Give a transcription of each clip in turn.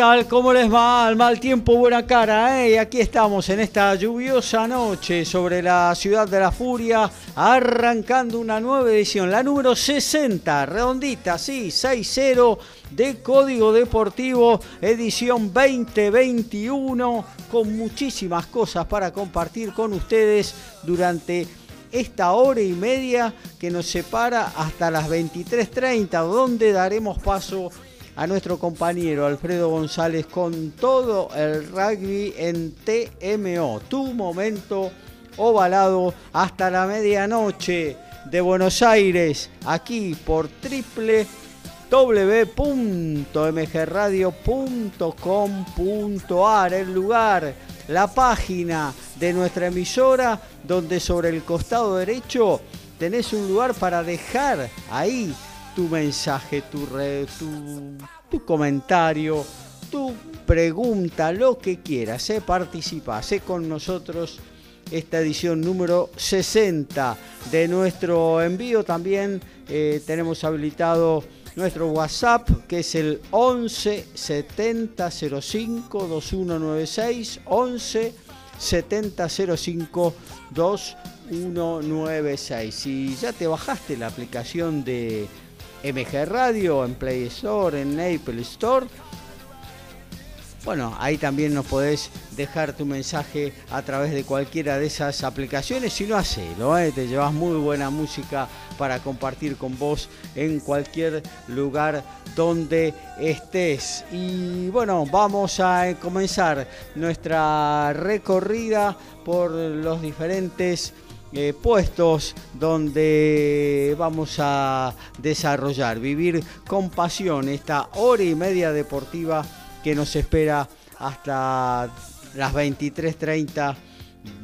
Tal? ¿Cómo les va? Al mal tiempo, buena cara. ¿eh? Aquí estamos en esta lluviosa noche sobre la ciudad de la furia, arrancando una nueva edición, la número 60, redondita, sí, 6-0 de Código Deportivo, edición 2021, con muchísimas cosas para compartir con ustedes durante esta hora y media que nos separa hasta las 23.30, donde daremos paso a nuestro compañero Alfredo González con todo el rugby en TMO, tu momento ovalado hasta la medianoche de Buenos Aires, aquí por www.mgradio.com.ar, el lugar, la página de nuestra emisora, donde sobre el costado derecho tenés un lugar para dejar ahí tu mensaje, tu, tu, tu comentario, tu pregunta, lo que quieras, ¿eh? participa, sé con nosotros esta edición número 60 de nuestro envío. También eh, tenemos habilitado nuestro WhatsApp que es el 11 70 05 2196 11 70 05 2196. Si ya te bajaste la aplicación de MG Radio, en Play Store, en Apple Store. Bueno, ahí también nos podés dejar tu mensaje a través de cualquiera de esas aplicaciones. Si no, hacelo, ¿eh? te llevas muy buena música para compartir con vos en cualquier lugar donde estés. Y bueno, vamos a comenzar nuestra recorrida por los diferentes eh, puestos donde vamos a desarrollar, vivir con pasión esta hora y media deportiva que nos espera hasta las 23.30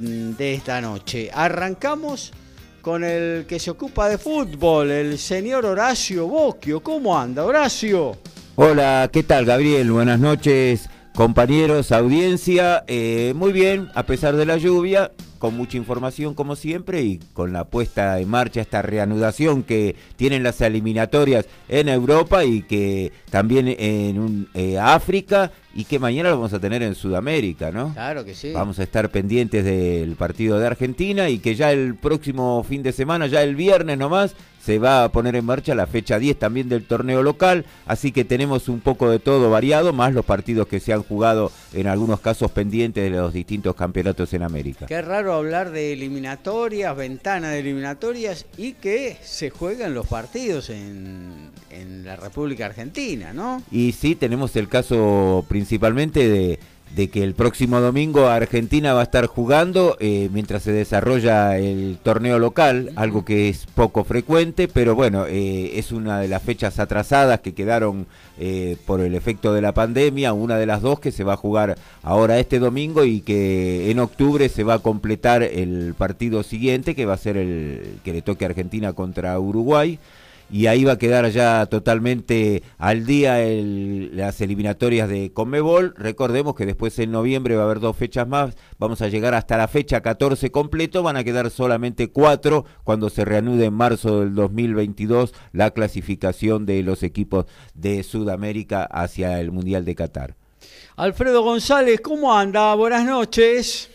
de esta noche. Arrancamos con el que se ocupa de fútbol, el señor Horacio Bocchio. ¿Cómo anda, Horacio? Hola, ¿qué tal, Gabriel? Buenas noches, compañeros, audiencia. Eh, muy bien, a pesar de la lluvia, con mucha información como siempre y con la puesta en marcha, esta reanudación que tienen las eliminatorias en Europa y que también en eh, África y que mañana lo vamos a tener en Sudamérica, ¿no? Claro que sí. Vamos a estar pendientes del partido de Argentina y que ya el próximo fin de semana, ya el viernes nomás, se va a poner en marcha la fecha 10 también del torneo local, así que tenemos un poco de todo variado, más los partidos que se han jugado en algunos casos pendientes de los distintos campeonatos en América. Qué raro hablar de eliminatorias, ventanas de eliminatorias y que se juegan los partidos en, en la República Argentina, ¿no? Y sí, tenemos el caso principalmente de de que el próximo domingo Argentina va a estar jugando eh, mientras se desarrolla el torneo local, algo que es poco frecuente, pero bueno, eh, es una de las fechas atrasadas que quedaron eh, por el efecto de la pandemia, una de las dos que se va a jugar ahora este domingo y que en octubre se va a completar el partido siguiente, que va a ser el que le toque a Argentina contra Uruguay y ahí va a quedar ya totalmente al día las eliminatorias de Conmebol. Recordemos que después en noviembre va a haber dos fechas más, vamos a llegar hasta la fecha 14 completo, van a quedar solamente cuatro cuando se reanude en marzo del 2022 la clasificación de los equipos de Sudamérica hacia el Mundial de Qatar. Alfredo González, ¿cómo anda? Buenas noches.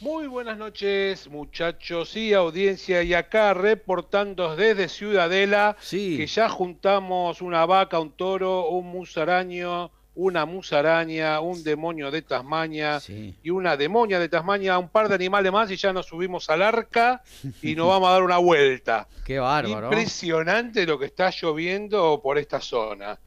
Muy buenas noches, muchachos y audiencia. Y acá reportando desde Ciudadela que ya juntamos una vaca, un toro, un musaraño, una musaraña, un demonio de Tasmania y una demonia de Tasmania, un par de animales más y ya nos subimos al arca y nos vamos a dar una vuelta. Qué bárbaro. Impresionante lo que está lloviendo por esta zona.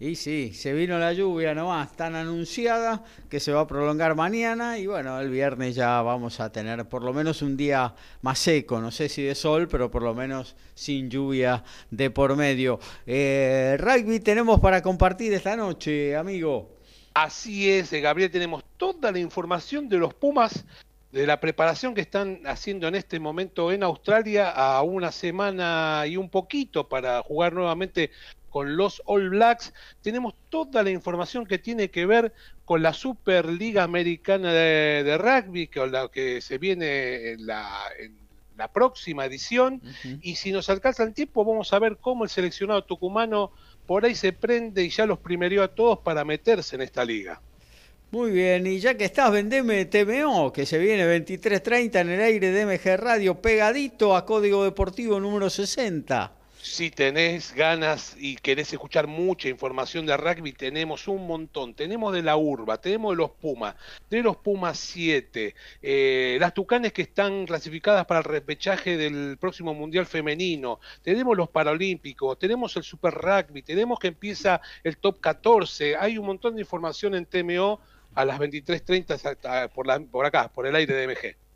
Y sí, se vino la lluvia nomás, tan anunciada que se va a prolongar mañana y bueno, el viernes ya vamos a tener por lo menos un día más seco, no sé si de sol, pero por lo menos sin lluvia de por medio. Eh, rugby tenemos para compartir esta noche, amigo. Así es, eh, Gabriel, tenemos toda la información de los Pumas de la preparación que están haciendo en este momento en Australia a una semana y un poquito para jugar nuevamente con los All Blacks. Tenemos toda la información que tiene que ver con la Superliga Americana de, Rugby, que, la que se viene en la, la próxima edición. Y si nos alcanza el tiempo, vamos a ver cómo el seleccionado tucumano por ahí se prende y ya los primerió a todos para meterse en esta liga. Muy bien, y ya que estás, vendeme TMO, que se viene 23.30 en el aire de MG Radio, pegadito a Código Deportivo número 60 si tenés ganas y querés escuchar mucha información de rugby, tenemos un montón. Tenemos de la Urba, tenemos de los Pumas, de los Pumas 7, eh, las Tucanes que están clasificadas para el repechaje del próximo Mundial Femenino, tenemos los Paralímpicos, tenemos el Super Rugby, tenemos que empieza el Top 14. Hay un montón de información en TMO a las 23.30 por, por acá, por el aire de MG.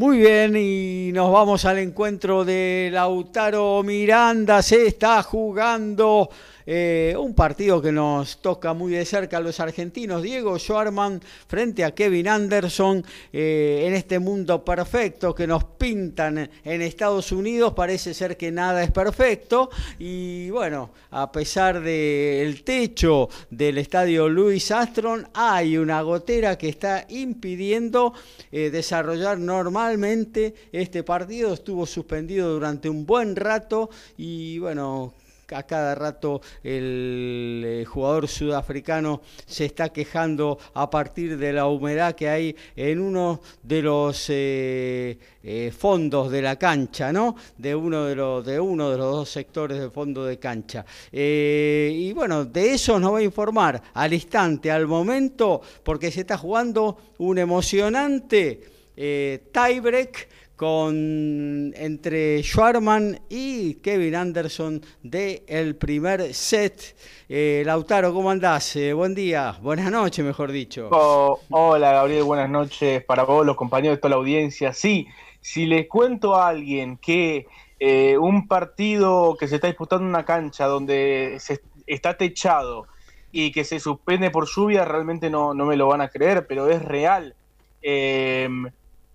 Muy bien, y nos vamos al encuentro de Lautaro Miranda. Se está jugando eh, un partido que nos toca muy de cerca a los argentinos. Diego Schwarman frente a Kevin Anderson eh, en este mundo perfecto que nos pintan en Estados Unidos. Parece ser que nada es perfecto. Y bueno, a pesar del techo del estadio Louis Astron, hay una gotera que está impidiendo eh, desarrollar normalmente este partido. Estuvo suspendido durante un buen rato y bueno, a cada rato el eh, jugador sudafricano se está quejando a partir de la humedad que hay en uno de los eh, eh, fondos de la cancha, ¿no? De uno de los de uno de los dos sectores de fondo de cancha. y bueno, de eso nos va a informar al instante, al momento, porque se está jugando un emocionante tiebreak con entre Schwarman y Kevin Anderson de el primer set. Eh, Lautaro, ¿cómo andás? Eh, buen día, buenas noches, mejor dicho. Oh, hola, Gabriel, buenas noches para vos, los compañeros de toda la audiencia. Sí, si les cuento a alguien que eh, un partido que se está disputando en una cancha donde se está techado y que se suspende por lluvia, realmente no, no me lo van a creer, pero es real.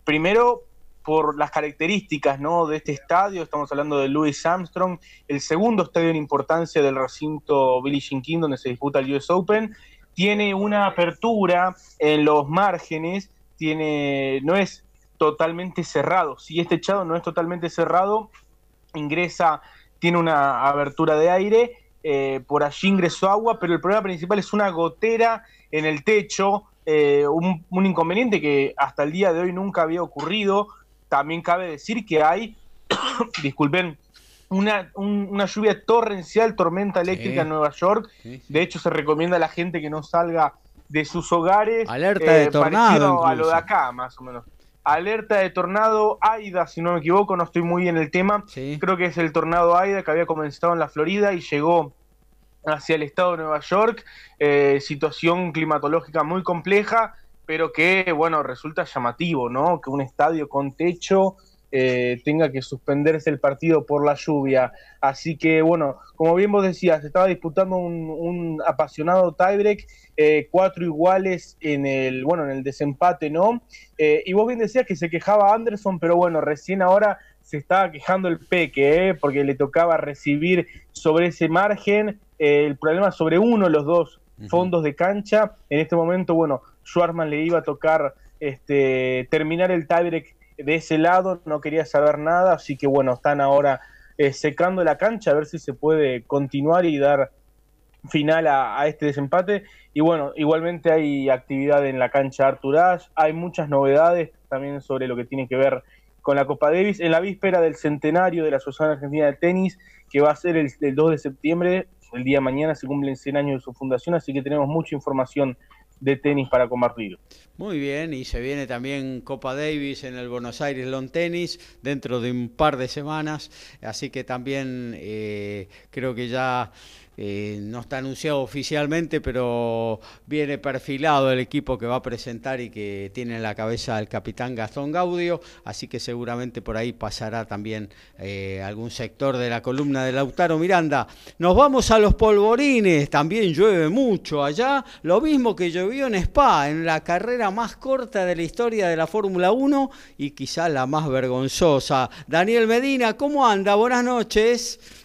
primero, por las características ¿no? de este estadio, estamos hablando de Louis Armstrong, el segundo estadio en importancia del recinto Billie Jean King donde se disputa el US Open, tiene una apertura en los márgenes, tiene, no es totalmente cerrado, si este echado no es totalmente cerrado, ingresa, tiene una abertura de aire, eh, por allí ingresó agua, pero el problema principal es una gotera en el techo, eh, un, un, inconveniente que hasta el día de hoy nunca había ocurrido, también cabe decir que hay, disculpen, una, una, lluvia torrencial, tormenta eléctrica en Nueva York. De hecho, se recomienda a la gente que no salga de sus hogares. Alerta de eh, tornado. A lo de acá, más o menos. Alerta de tornado Aida, si no me equivoco, no estoy muy en el tema. Creo que es el tornado Aida que había comenzado en la Florida y llegó hacia el estado de Nueva York. Eh, situación climatológica muy compleja pero que, bueno, resulta llamativo, ¿no? Que un estadio con techo eh, tenga que suspenderse el partido por la lluvia. Así que, bueno, como bien vos decías, se estaba disputando un, apasionado tiebreak, eh, cuatro iguales en el, bueno, en el desempate, ¿no? Eh, y vos bien decías que se quejaba Anderson, pero bueno, recién ahora se estaba quejando el Peque, ¿eh? porque le tocaba recibir sobre ese margen el problema sobre uno de los dos fondos de cancha. En este momento, bueno, Schwarzman le iba a tocar este, terminar el tiebreak de ese lado, no quería saber nada, así que bueno, están ahora eh, secando la cancha a ver si se puede continuar y dar final a, este desempate. Y bueno, igualmente hay actividad en la cancha Artur hay muchas novedades también sobre lo que tiene que ver con la Copa Davis. En la víspera del centenario de la Asociación Argentina de Tenis, que va a ser el, el 2 de septiembre, el día de mañana se cumplen 100 años de su fundación, así que tenemos mucha información de tenis para compartir. Muy bien, y se viene también Copa Davis en el Buenos Aires Long Tennis dentro de un par de semanas, así que también eh, creo que ya eh, no está anunciado oficialmente, pero viene perfilado el equipo que va a presentar y que tiene en la cabeza el capitán Gastón Gaudio, así que seguramente por ahí pasará también eh, algún sector de la columna de Lautaro Miranda. Nos vamos a los polvorines, también llueve mucho allá, lo mismo que llovió en Spa, en la carrera más corta de la historia de la Fórmula 1 y quizá la más vergonzosa. Daniel Medina, ¿cómo anda? Buenas noches.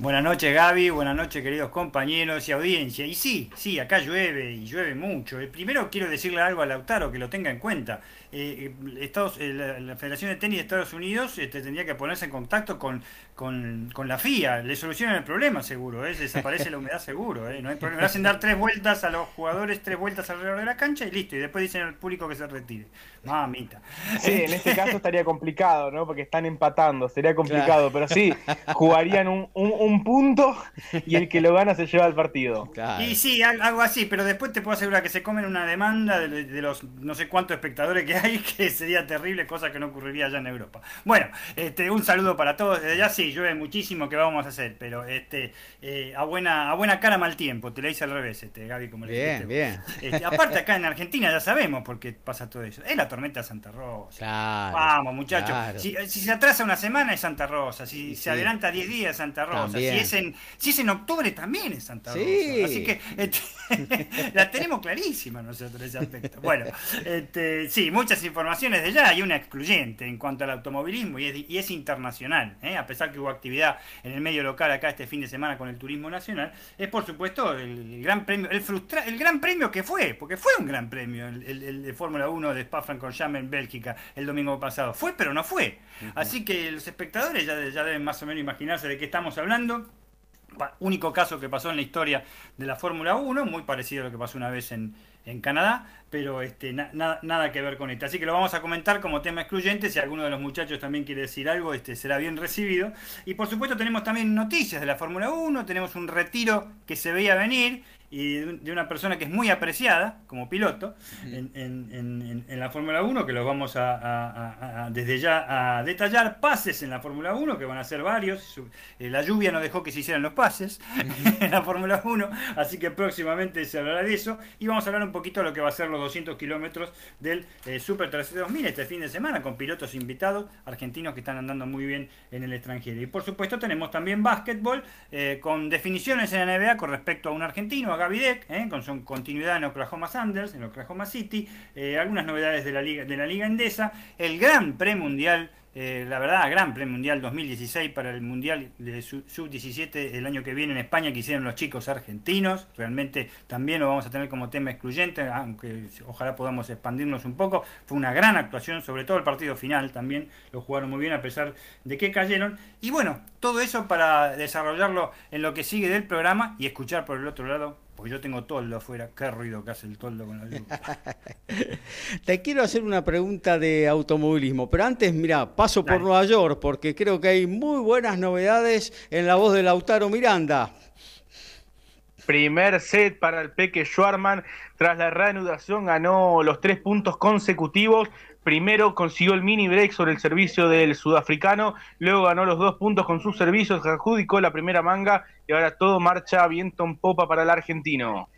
Buenas noches Gaby, buenas noches queridos compañeros y audiencia. Y sí, sí, acá llueve y llueve mucho. Eh, primero quiero decirle algo a Lautaro que lo tenga en cuenta. Eh, Estados, eh, la, Federación de Tenis de Estados Unidos este, tendría que ponerse en contacto con, con, la FIA. Le solucionan el problema seguro, ¿eh? desaparece la humedad seguro. ¿eh? No hay problema. Le hacen dar tres vueltas a los jugadores, tres vueltas alrededor de la cancha y listo. Y después dicen al público que se retire. Mamita. Sí, en este caso estaría complicado, ¿no? Porque están empatando, sería complicado. Pero sí, jugarían un, un, punto y el que lo gana se lleva al partido. Y sí, algo así, pero después te puedo asegurar que se comen una demanda de, de los no sé cuántos espectadores que que sería terrible, cosa que no ocurriría allá en Europa. Bueno, este, un saludo para todos. Desde allá sí, llueve muchísimo, ¿qué vamos a hacer? Pero este, eh, a, buena, a buena cara mal tiempo, te lo hice al revés, este, Gaby, como le Bien, bien. Este, aparte acá en Argentina ya sabemos por qué pasa todo eso. Es la tormenta de Santa Rosa. Vamos, muchachos. Si, se atrasa una semana es Santa Rosa, si se adelanta 10 días es Santa Rosa, si es, en, si es en octubre también es Santa Rosa. Así que este, la tenemos clarísima nosotros ese aspecto. Bueno, este, sí, muchas informaciones de ya, hay una excluyente en cuanto al automovilismo y es, y es internacional, ¿eh? a pesar que hubo actividad en el medio local acá este fin de semana con el turismo nacional, es por supuesto el, gran premio, el, frustra el gran premio que fue, porque fue un gran premio el, de Fórmula 1 de Spa-Francorchamps en Bélgica el domingo pasado, fue pero no fue, así que los espectadores ya, ya deben más o menos imaginarse de qué estamos hablando, único caso que pasó en la historia de la Fórmula 1, muy parecido a lo que pasó una vez en, en Canadá, pero este, nada que ver con esto. Así que lo vamos a comentar como tema excluyente. Si alguno de los muchachos también quiere decir algo, este, será bien recibido. Y por supuesto tenemos también noticias de la Fórmula 1, tenemos un retiro que se veía venir y de una persona que es muy apreciada como piloto en, en, en, la Fórmula 1, que los vamos a, desde ya a detallar. Pases en la Fórmula 1, que van a ser varios. Eh, la lluvia no dejó que se hicieran los pases en la Fórmula 1, así que próximamente se hablará de eso. Y vamos a hablar un poquito de lo que va a ser los 200 kilómetros del eh, Super 32000 este fin de semana, con pilotos invitados argentinos que están andando muy bien en el extranjero. Y por supuesto tenemos también básquetbol, eh, con definiciones en la NBA con respecto a un argentino, Gavidec, eh, con su continuidad en Oklahoma Sanders, en Oklahoma City, eh, algunas novedades de la liga de la liga endesa, el Gran Premundial eh, la verdad, gran premio mundial 2016 para el mundial de sub-17 el año que viene en España que hicieron los chicos argentinos. Realmente también lo vamos a tener como tema excluyente, aunque ojalá podamos expandirnos un poco. Fue una gran actuación, sobre todo el partido final también lo jugaron muy bien a pesar de que cayeron. Y bueno, todo eso para desarrollarlo en lo que sigue del programa y escuchar por el otro lado porque yo tengo toldo afuera. Qué ruido que hace el toldo con la luz. Te quiero hacer una pregunta de automovilismo, pero antes, mira, paso por Nueva York porque creo que hay muy buenas novedades en la voz de Lautaro Miranda. Primer set para el Peque Schwarman. Tras la reanudación ganó los tres puntos consecutivos. Primero consiguió el mini break sobre el servicio del sudafricano, luego ganó los dos puntos con sus servicios, adjudicó la primera manga y ahora todo marcha viento en popa para el argentino.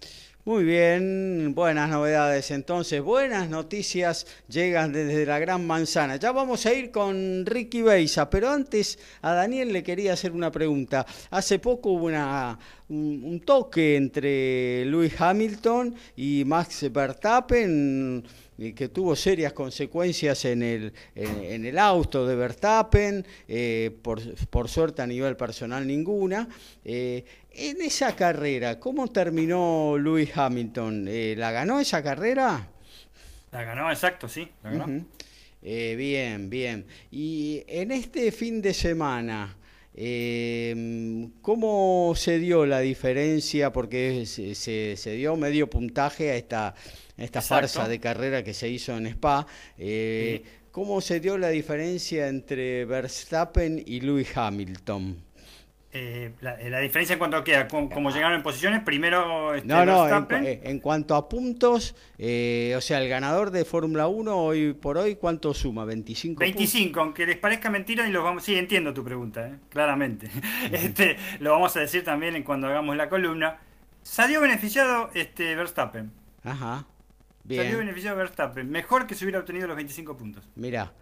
Muy bien, buenas novedades entonces, buenas noticias llegan desde la Gran Manzana. Ya vamos a ir con Ricky Beisa, pero antes a Daniel le quería hacer una pregunta. Hace poco hubo una, un, toque entre Lewis Hamilton y Max Verstappen que tuvo serias consecuencias en el, en, el auto de Verstappen, eh, por, por, suerte a nivel personal ninguna. Eh, en esa carrera, ¿cómo terminó Lewis Hamilton? Eh, ¿La ganó esa carrera? La ganó, exacto, sí. bien, bien. Y en este fin de semana, ¿cómo se dio la diferencia? Porque se, se dio medio puntaje a esta esta farsa de carrera que se hizo en Spa. Eh, ¿Cómo se dio la diferencia entre Verstappen y Lewis Hamilton? eh, la, diferencia en cuanto a qué, como, llegaron en posiciones, primero este, No, no, en, cuanto a puntos, o sea, el ganador de Fórmula 1 hoy por hoy, ¿cuánto suma? 25 25, aunque les parezca mentira y los vamos, sí, entiendo tu pregunta, claramente. este, lo vamos a decir también cuando hagamos la columna. Salió beneficiado este Verstappen. Ajá. Bien. Salió beneficiado Verstappen. Mejor que se hubiera obtenido los 25 puntos. Mira.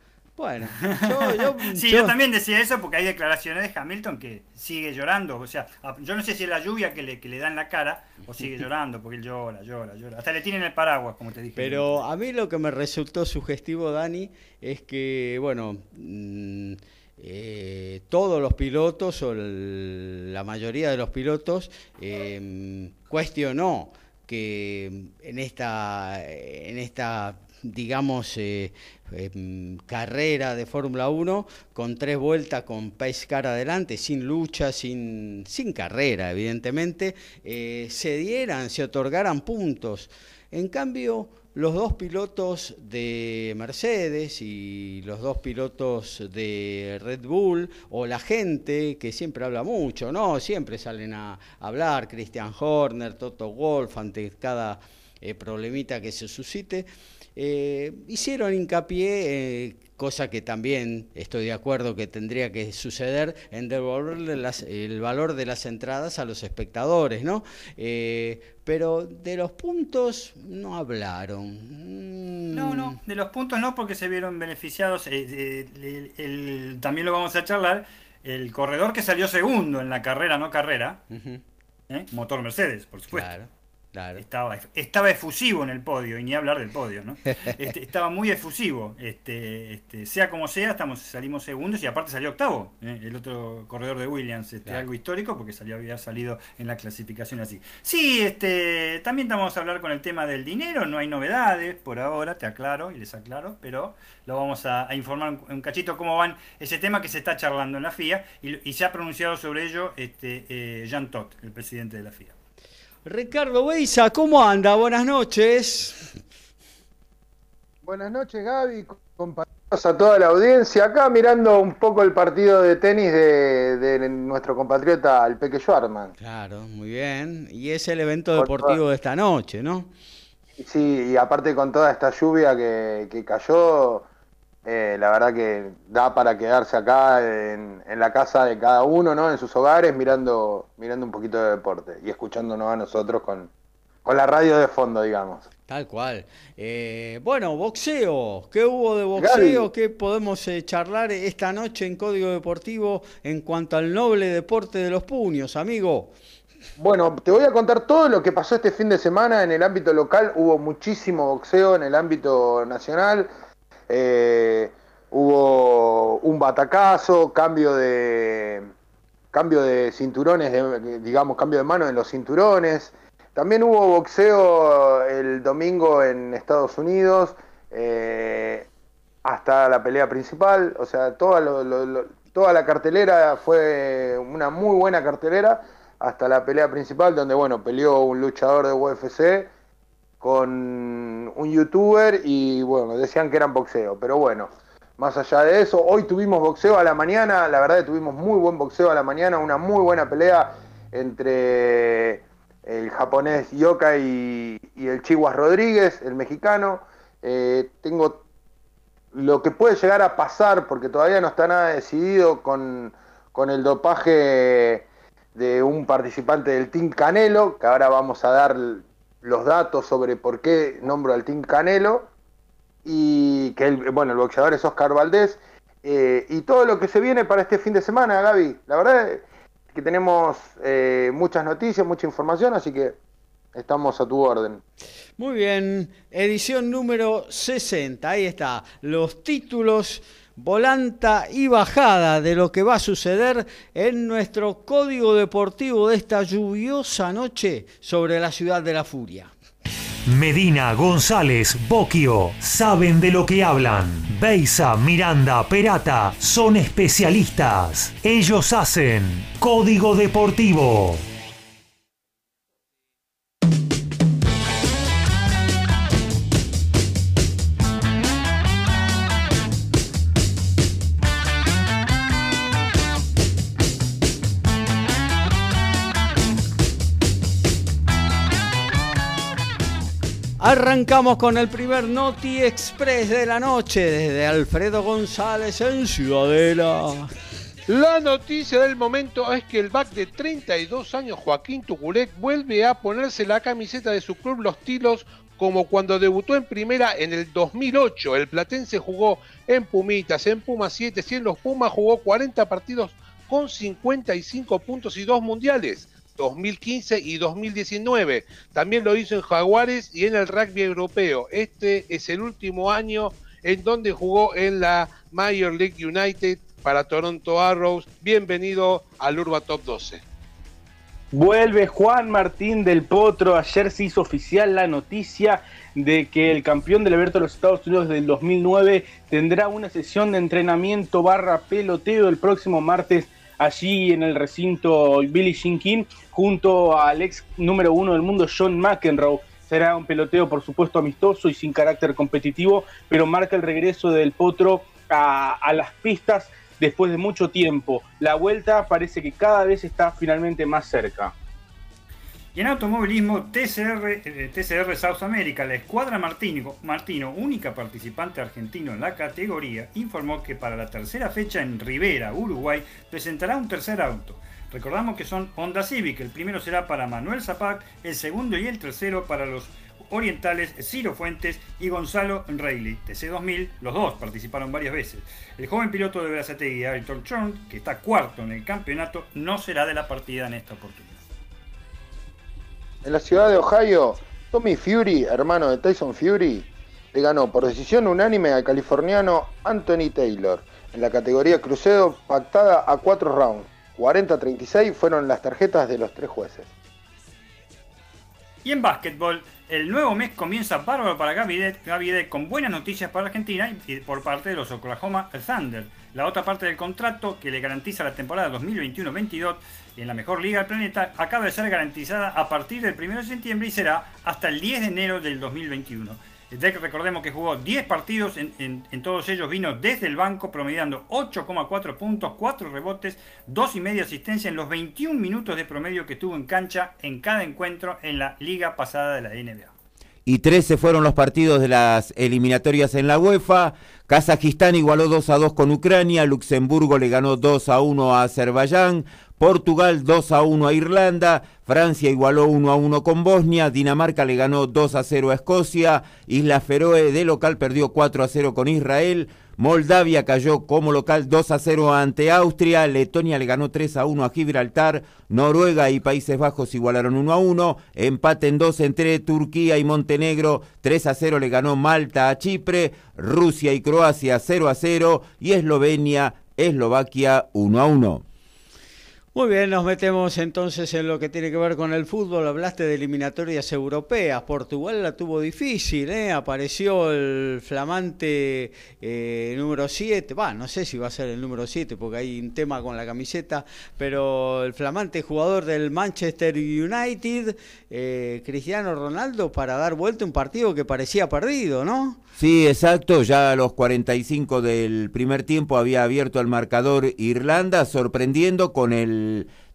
Bueno, yo, yo, sí, yo... también decía eso porque hay declaraciones de Hamilton que sigue llorando. O sea, yo no sé si es la lluvia que le, que le da en la cara o sigue llorando porque él llora, llora, llora. Hasta le tienen el paraguas, como te dije. Pero a mí lo que me resultó sugestivo, Dani, es que, bueno, mm, eh, todos los pilotos o la mayoría de los pilotos eh, cuestionó que en esta, en esta digamos, eh, em, carrera de Fórmula 1, con tres vueltas con pace car adelante, sin lucha, sin, sin carrera, evidentemente, eh, se dieran, se otorgaran puntos. En cambio, los dos pilotos de Mercedes y los dos pilotos de Red Bull o la gente que siempre habla mucho, ¿no? Siempre salen a hablar, Christian Horner, Toto Wolf, ante cada eh, problemita que se suscite, eh, hicieron hincapié eh, cosa que también estoy de acuerdo que tendría que suceder en devolverle el valor de las entradas a los espectadores, ¿no? Eh, pero de los puntos no hablaron. No, no, de los puntos no porque se vieron beneficiados, eh, también lo vamos a charlar, el corredor que salió segundo en la carrera, no carrera, ¿eh? motor Mercedes, por supuesto. Claro. Estaba, estaba efusivo en el podio, y ni hablar del podio, ¿no? Este, estaba muy efusivo. Este, este, sea como sea, estamos, salimos segundos y aparte salió octavo, ¿eh? el otro corredor de Williams, este, algo histórico porque salió, había salido en la clasificación así. Sí, este, también vamos a hablar con el tema del dinero, no hay novedades por ahora, te aclaro y les aclaro, pero lo vamos a, informar un, cachito cómo van ese tema que se está charlando en la FIA y, se ha pronunciado sobre ello este, eh, Jean Todt, el presidente de la FIA. Ricardo Beisa, ¿cómo anda? Buenas noches. Buenas noches, Gaby. Compañeros a toda la audiencia. Acá mirando un poco el partido de tenis de, nuestro compatriota, el Peque Schwarman. Claro, muy bien. Y es el evento deportivo de esta noche, ¿no? Sí, y aparte con toda esta lluvia que, que cayó, eh, la verdad que da para quedarse acá en, la casa de cada uno, ¿no? En sus hogares, mirando, mirando un poquito de deporte y escuchándonos a nosotros con, con la radio de fondo, digamos. Tal cual. Eh, bueno, boxeo. ¿Qué hubo de boxeo? ¿Qué podemos eh, charlar esta noche en Código Deportivo en cuanto al noble deporte de los puños, amigo? Bueno, te voy a contar todo lo que pasó este fin de semana en el ámbito local. Hubo muchísimo boxeo en el ámbito nacional. Eh, hubo un batacazo, cambio de cambio de cinturones, digamos, cambio de mano en los cinturones. También hubo boxeo el domingo en Estados Unidos, eh, hasta la pelea principal, o sea, toda, toda la cartelera fue una muy buena cartelera, hasta la pelea principal, donde, bueno, peleó un luchador de UFC con un youtuber y bueno, decían que eran boxeo, pero bueno, más allá de eso, hoy tuvimos boxeo a la mañana, la verdad tuvimos muy buen boxeo a la mañana, una muy buena pelea entre el japonés Yoka y, el Chihuas Rodríguez, el mexicano. Eh, tengo lo que puede llegar a pasar, porque todavía no está nada decidido con, con el dopaje de un participante del Team Canelo, que ahora vamos a dar los datos sobre por qué nombro al Team Canelo y que el, bueno, el boxeador es Oscar Valdés eh, y todo lo que se viene para este fin de semana, Gaby. La verdad es que tenemos eh, muchas noticias, mucha información, así que estamos a tu orden. Muy bien, edición número 60, ahí está, los títulos volanta y bajada de lo que va a suceder en nuestro código deportivo de esta lluviosa noche sobre la ciudad de la furia. Medina, González, Boquio, saben de lo que hablan. Beisa, Miranda, Perata, son especialistas. Ellos hacen Código Deportivo. Arrancamos con el primer Noti Express de la noche desde Alfredo González en Ciudadela. La noticia del momento es que el back de 32 años Joaquín Tuculet vuelve a ponerse la camiseta de su club Los Tilos como cuando debutó en primera en el 2008. El platense jugó en Pumitas, en Pumas 7 y en los Pumas jugó 40 partidos con 55 puntos y dos mundiales. 2015 y 2019. También lo hizo en Jaguares y en el rugby europeo. Este es el último año en donde jugó en la Major League United para Toronto Arrows. Bienvenido al Urba Top 12. Vuelve Juan Martín del Potro. Ayer se hizo oficial la noticia de que el campeón del Alberto de los Estados Unidos del 2009 tendrá una sesión de entrenamiento barra peloteo el próximo martes allí en el recinto Billy Jean King junto al ex número uno del mundo John McEnroe. Será un peloteo, por supuesto, amistoso y sin carácter competitivo, pero marca el regreso del Potro a, a las pistas después de mucho tiempo. La vuelta parece que cada vez está finalmente más cerca. Y en automovilismo, TCR, eh, South America, la escuadra Martino, única participante argentino en la categoría, informó que para la tercera fecha en Rivera, Uruguay, presentará un tercer auto. Recordamos que son Honda Civic, el primero será para Manuel Zapac, el segundo y el tercero para los orientales Ciro Fuentes y Gonzalo Reilly, TC2000, los dos participaron varias veces. El joven piloto de Brazategui, Ayrton Chorn, que está cuarto en el campeonato, no será de la partida en esta oportunidad. En la ciudad de Ohio, Tommy Fury, hermano de Tyson Fury, le ganó por decisión unánime al californiano Anthony Taylor en la categoría crucero pactada a cuatro rounds. 40-36 fueron las tarjetas de los tres jueces. Y en básquetbol, el nuevo mes comienza bárbaro para Gavidet, con buenas noticias para Argentina y por parte de los Oklahoma Thunder. La otra parte del contrato que le garantiza la temporada 2021-22 en la mejor liga del planeta acaba de ser garantizada a partir del 1 de septiembre y será hasta el 10 de enero del 2021. Deck recordemos que jugó 10 partidos, en, todos ellos vino desde el banco promediando 8,4 puntos, 4 rebotes, 2 y media asistencia en los 21 minutos de promedio que tuvo en cancha en cada encuentro en la liga pasada de la NBA y 13 fueron los partidos de las eliminatorias en la UEFA. Kazajistán igualó 2 a 2 con Ucrania, Luxemburgo le ganó 2 a 1 a Azerbaiyán, Portugal 2 a 1 a Irlanda, Francia igualó 1 a 1 con Bosnia, Dinamarca le ganó 2 a 0 a Escocia, Isla Feroe de local perdió 4 a 0 con Israel, Moldavia cayó como local 2 a 0 ante Austria, Letonia le ganó 3 a 1 a Gibraltar, Noruega y Países Bajos igualaron 1 a 1, empate en 2 entre Turquía y Montenegro, 3 a 0 le ganó Malta a Chipre, Rusia y Croacia 0 a 0 y Eslovenia, Eslovaquia 1 a 1. Muy bien, nos metemos entonces en lo que tiene que ver con el fútbol. Hablaste de eliminatorias europeas. Portugal la tuvo difícil, ¿eh? Apareció el flamante eh, número 7. Va, no sé si va a ser el número 7 porque hay un tema con la camiseta, pero el flamante jugador del Manchester United, eh, Cristiano Ronaldo, para dar vuelta un partido que parecía perdido, ¿no? Sí, exacto. Ya a los 45 del primer tiempo había abierto el marcador Irlanda, sorprendiendo con el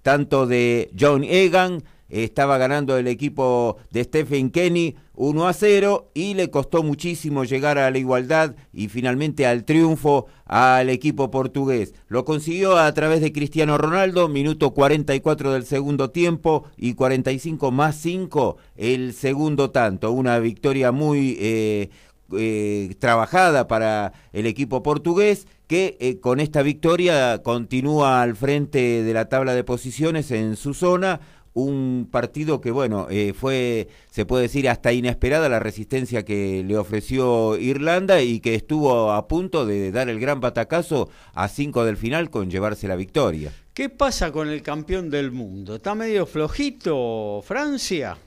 tanto de John Egan. Estaba ganando el equipo de Stephen Kenny 1 a 0 y le costó muchísimo llegar a la igualdad y finalmente al triunfo al equipo portugués. Lo consiguió a través de Cristiano Ronaldo, minuto 44 del segundo tiempo y 45 más 5 el segundo tanto. Una victoria muy eh, eh, trabajada para el equipo portugués que eh, con esta victoria continúa al frente de la tabla de posiciones en su zona un partido que, bueno, eh, fue, se puede decir, hasta inesperada la resistencia que le ofreció Irlanda y que estuvo a punto de dar el gran batacazo a cinco del final con llevarse la victoria. ¿Qué pasa con el campeón del mundo? ¿Está medio flojito Francia?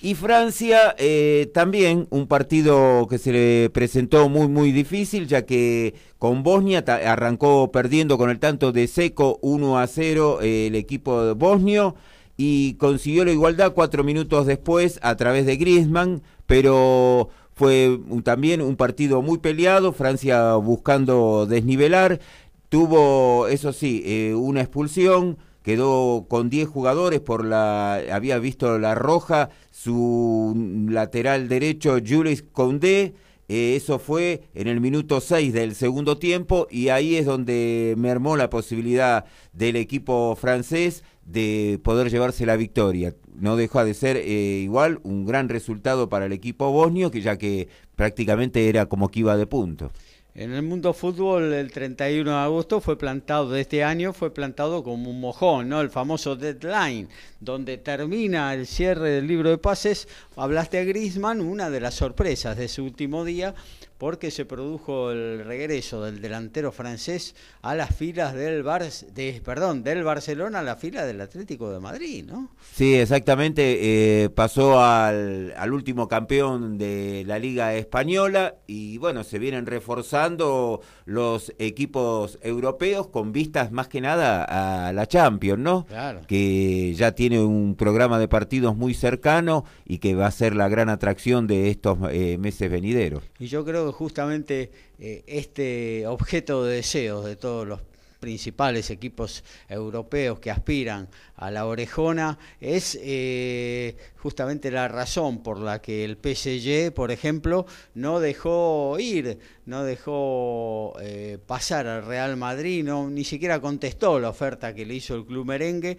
Y Francia eh, también, un partido que se le presentó muy, muy difícil, ya que con Bosnia arrancó perdiendo con el tanto de seco 1 a 0 eh, el equipo bosnio y consiguió la igualdad cuatro minutos después a través de Griezmann, pero fue también un partido muy peleado, Francia buscando desnivelar, tuvo, eso sí, eh, una expulsión quedó con 10 jugadores por la había visto la roja su lateral derecho Jules Condé eh, eso fue en el minuto 6 del segundo tiempo y ahí es donde mermó la posibilidad del equipo francés de poder llevarse la victoria. No dejó de ser eh, igual un gran resultado para el equipo bosnio, que ya que prácticamente era como que iba de punto. En el mundo fútbol, el 31 de agosto fue plantado de este año, fue plantado como un mojón, ¿no? El famoso deadline, donde termina el cierre del libro de pases. Hablaste a Grisman, una de las sorpresas de su último día, porque se produjo el regreso del delantero francés a las filas del Bar de, perdón, del Barcelona a la fila del Atlético de Madrid, ¿no? Sí, exactamente, eh, pasó al, al, último campeón de la Liga Española y bueno, se vienen reforzando los equipos europeos con vistas más que nada a la Champions, ¿no? Claro. Que ya tiene un programa de partidos muy cercano y que va a ser la gran atracción de estos eh, meses venideros. Y yo creo justamente eh, este objeto de deseos de todos los principales equipos europeos que aspiran a la orejona es eh, justamente la razón por la que el PSG, por ejemplo, no dejó ir, no dejó eh, pasar al Real Madrid, no, ni siquiera contestó la oferta que le hizo el club merengue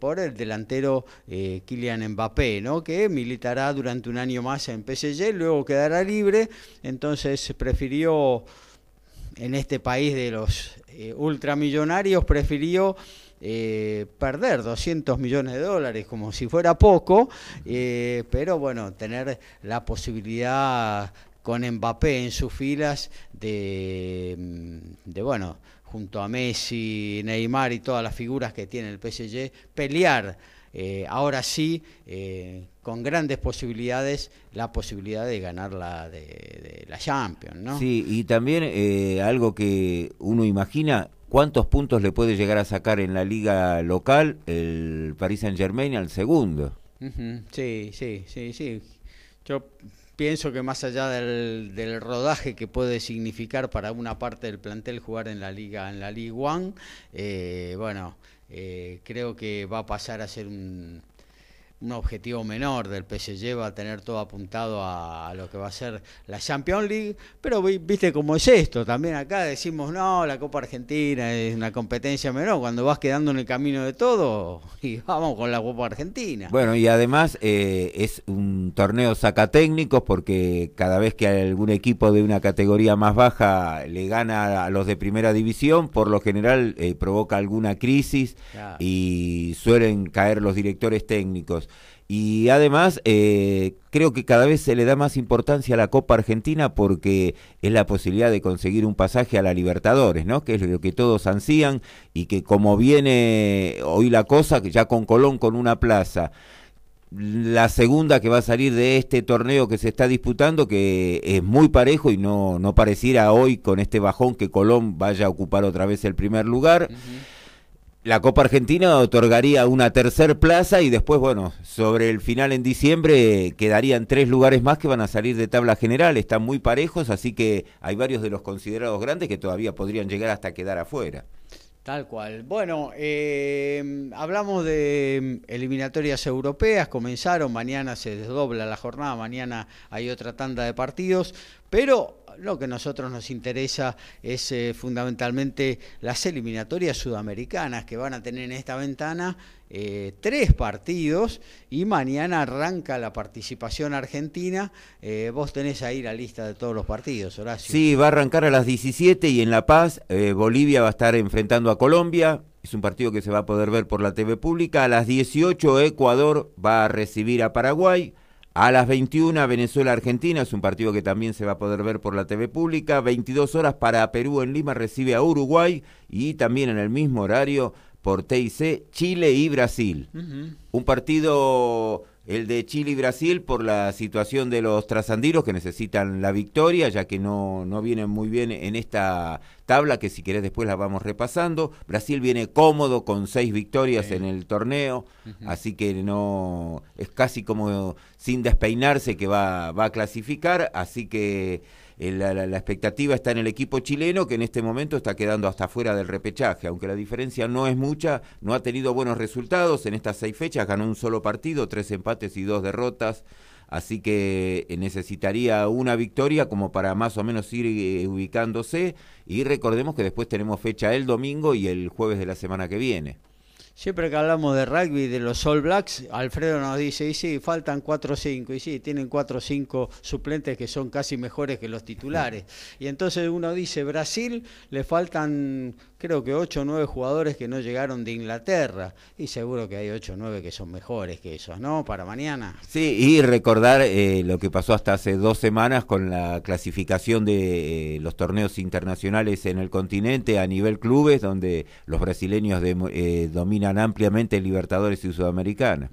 por el delantero Kylian Mbappé, ¿no? que militará durante un año más en PSG, luego quedará libre, entonces prefirió en este país de los eh, ultramillonarios prefirió eh, perder 200 millones de dólares como si fuera poco, eh, pero bueno, tener la posibilidad con Mbappé en sus filas de, mm, de bueno, junto a Messi, Neymar y todas las figuras que tiene el PSG, pelear eh, ahora sí, con grandes posibilidades, la posibilidad de ganar la, de, la Champions, ¿no? Sí, y también eh, algo que uno imagina, ¿cuántos puntos le puede llegar a sacar en la liga local el Paris Saint Germain al segundo? Sí, sí, sí, sí. Yo pienso que más allá del, del, rodaje que puede significar para una parte del plantel jugar en la liga, en la Liga One, bueno eh, creo que va a pasar a ser un, un objetivo menor del PSG, va a tener todo apuntado a, lo que va a ser la Champions League, pero viste cómo es esto, también acá decimos, no, la Copa Argentina es una competencia menor, cuando vas quedando en el camino de todo, y vamos con la Copa Argentina. Bueno, y además eh, es un torneo saca técnicos porque cada vez que algún equipo de una categoría más baja le gana a los de primera división, por lo general eh, provoca alguna crisis y suelen caer los directores técnicos. Y además, eh, creo que cada vez se le da más importancia a la Copa Argentina porque es la posibilidad de conseguir un pasaje a la Libertadores, ¿no? Que es lo que todos ansían y que como viene hoy la cosa, ya con Colón con una plaza, la segunda que va a salir de este torneo que se está disputando, que es muy parejo y no, no pareciera hoy con este bajón que Colón vaya a ocupar otra vez el primer lugar la Copa Argentina otorgaría una tercer plaza y después, bueno, sobre el final en diciembre quedarían tres lugares más que van a salir de tabla general, están muy parejos, así que hay varios de los considerados grandes que todavía podrían llegar hasta quedar afuera. Tal cual. Bueno, eh, hablamos de eliminatorias europeas, comenzaron, mañana se desdobla la jornada, mañana hay otra tanda de partidos, pero lo que a nosotros nos interesa es eh, fundamentalmente las eliminatorias sudamericanas que van a tener en esta ventana eh, tres partidos y mañana arranca la participación argentina. Eh, vos tenés ahí la lista de todos los partidos, Horacio. Sí, va a arrancar a las 17 y en La Paz Bolivia va a estar enfrentando a Colombia. Es un partido que se va a poder ver por la TV pública. A las 18 Ecuador va a recibir a Paraguay. A las 21 Venezuela-Argentina, es un partido que también se va a poder ver por la TV pública. 22 horas para Perú en Lima recibe a Uruguay y también en el mismo horario por TIC Chile y Brasil. Un partido el de Chile y Brasil por la situación de los trasandiros que necesitan la victoria, ya que no, no vienen muy bien en esta tabla que si querés después la vamos repasando. Brasil viene cómodo con seis victorias en el torneo, así que no es casi como sin despeinarse que va, va a clasificar, así que eh, la, la, expectativa está en el equipo chileno que en este momento está quedando hasta fuera del repechaje, aunque la diferencia no es mucha, no ha tenido buenos resultados en estas seis fechas, ganó un solo partido, tres empates y dos derrotas. Así que eh, necesitaría una victoria como para más o menos ir eh, ubicándose. Y recordemos que después tenemos fecha el domingo y el jueves de la semana que viene. Siempre que hablamos de rugby, de los All Blacks, Alfredo nos dice, y sí, faltan 4 o 5, y sí, tienen 4 o 5 suplentes que son casi mejores que los titulares. Y entonces uno dice, Brasil, le faltan creo que 8 o 9 jugadores que no llegaron de Inglaterra, y seguro que hay 8 o 9 que son mejores que esos, ¿no? Para mañana. Sí, y recordar eh, lo que pasó hasta hace dos semanas con la clasificación de eh, los torneos internacionales en el continente a nivel clubes, donde los brasileños de, eh, dominan ampliamente Libertadores y Sudamericana.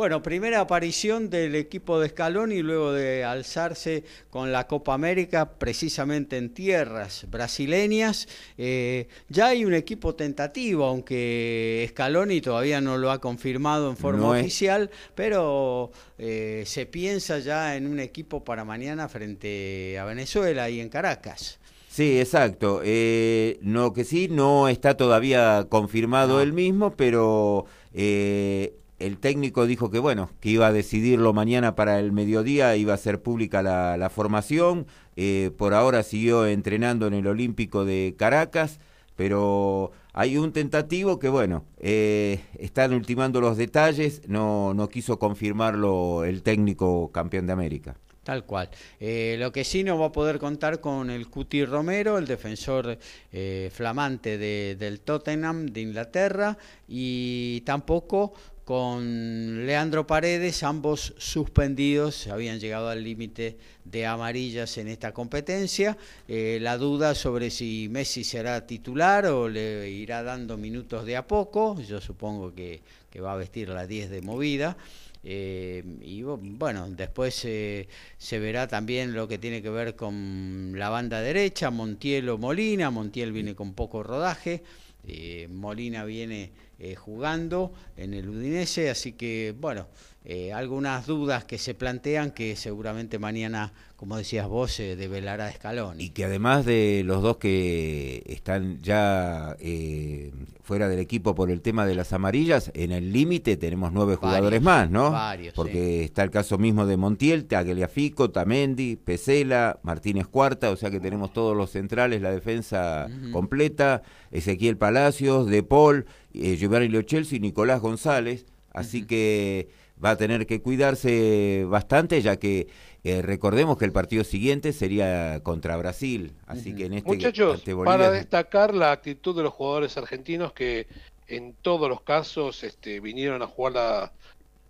Bueno, primera aparición del equipo de Scaloni luego de alzarse con la Copa América precisamente en tierras brasileñas. Eh, ya hay un equipo tentativo, aunque Scaloni todavía no lo ha confirmado en forma oficial, pero eh, se piensa ya en un equipo para mañana frente a Venezuela y en Caracas. Sí, exacto. Eh, lo que sí no está todavía confirmado el mismo, pero eh, el técnico dijo que bueno, que iba a decidirlo mañana para el mediodía, iba a ser pública la, formación. Eh, por ahora siguió entrenando en el Olímpico de Caracas, pero hay un tentativo que bueno, están ultimando los detalles, no, no quiso confirmarlo el técnico campeón de América. Tal cual. Eh, lo que sí no va a poder contar con el Cuti Romero, el defensor eh, flamante del Tottenham de Inglaterra, y tampoco con Leandro Paredes, ambos suspendidos, habían llegado al límite de amarillas en esta competencia. Eh, la duda sobre si Messi será titular o le irá dando minutos de a poco, yo supongo que, va a vestir la 10 de movida. Eh, y bueno, después eh, se verá también lo que tiene que ver con la banda derecha, Montiel o Molina. Montiel viene con poco rodaje, Molina viene jugando en el Udinese, así que bueno, algunas dudas que se plantean que seguramente mañana como decías vos, se develará Escalón. Y que además de los dos que están ya eh, fuera del equipo por el tema de las amarillas, en el límite tenemos nueve jugadores más, ¿no? Varios, Porque está el caso mismo de Montiel, Tagliafico, Tamendi, Pesela, Martínez Cuarta, o sea que tenemos todos los centrales, la defensa completa, Ezequiel Palacios, De Paul, eh, Giovanni Chelsea y Nicolás González, así que va a tener que cuidarse bastante ya que eh, recordemos que el partido siguiente sería contra Brasil, así que en este Muchachos, para destacar la actitud de los jugadores argentinos que en todos los casos este, vinieron a jugar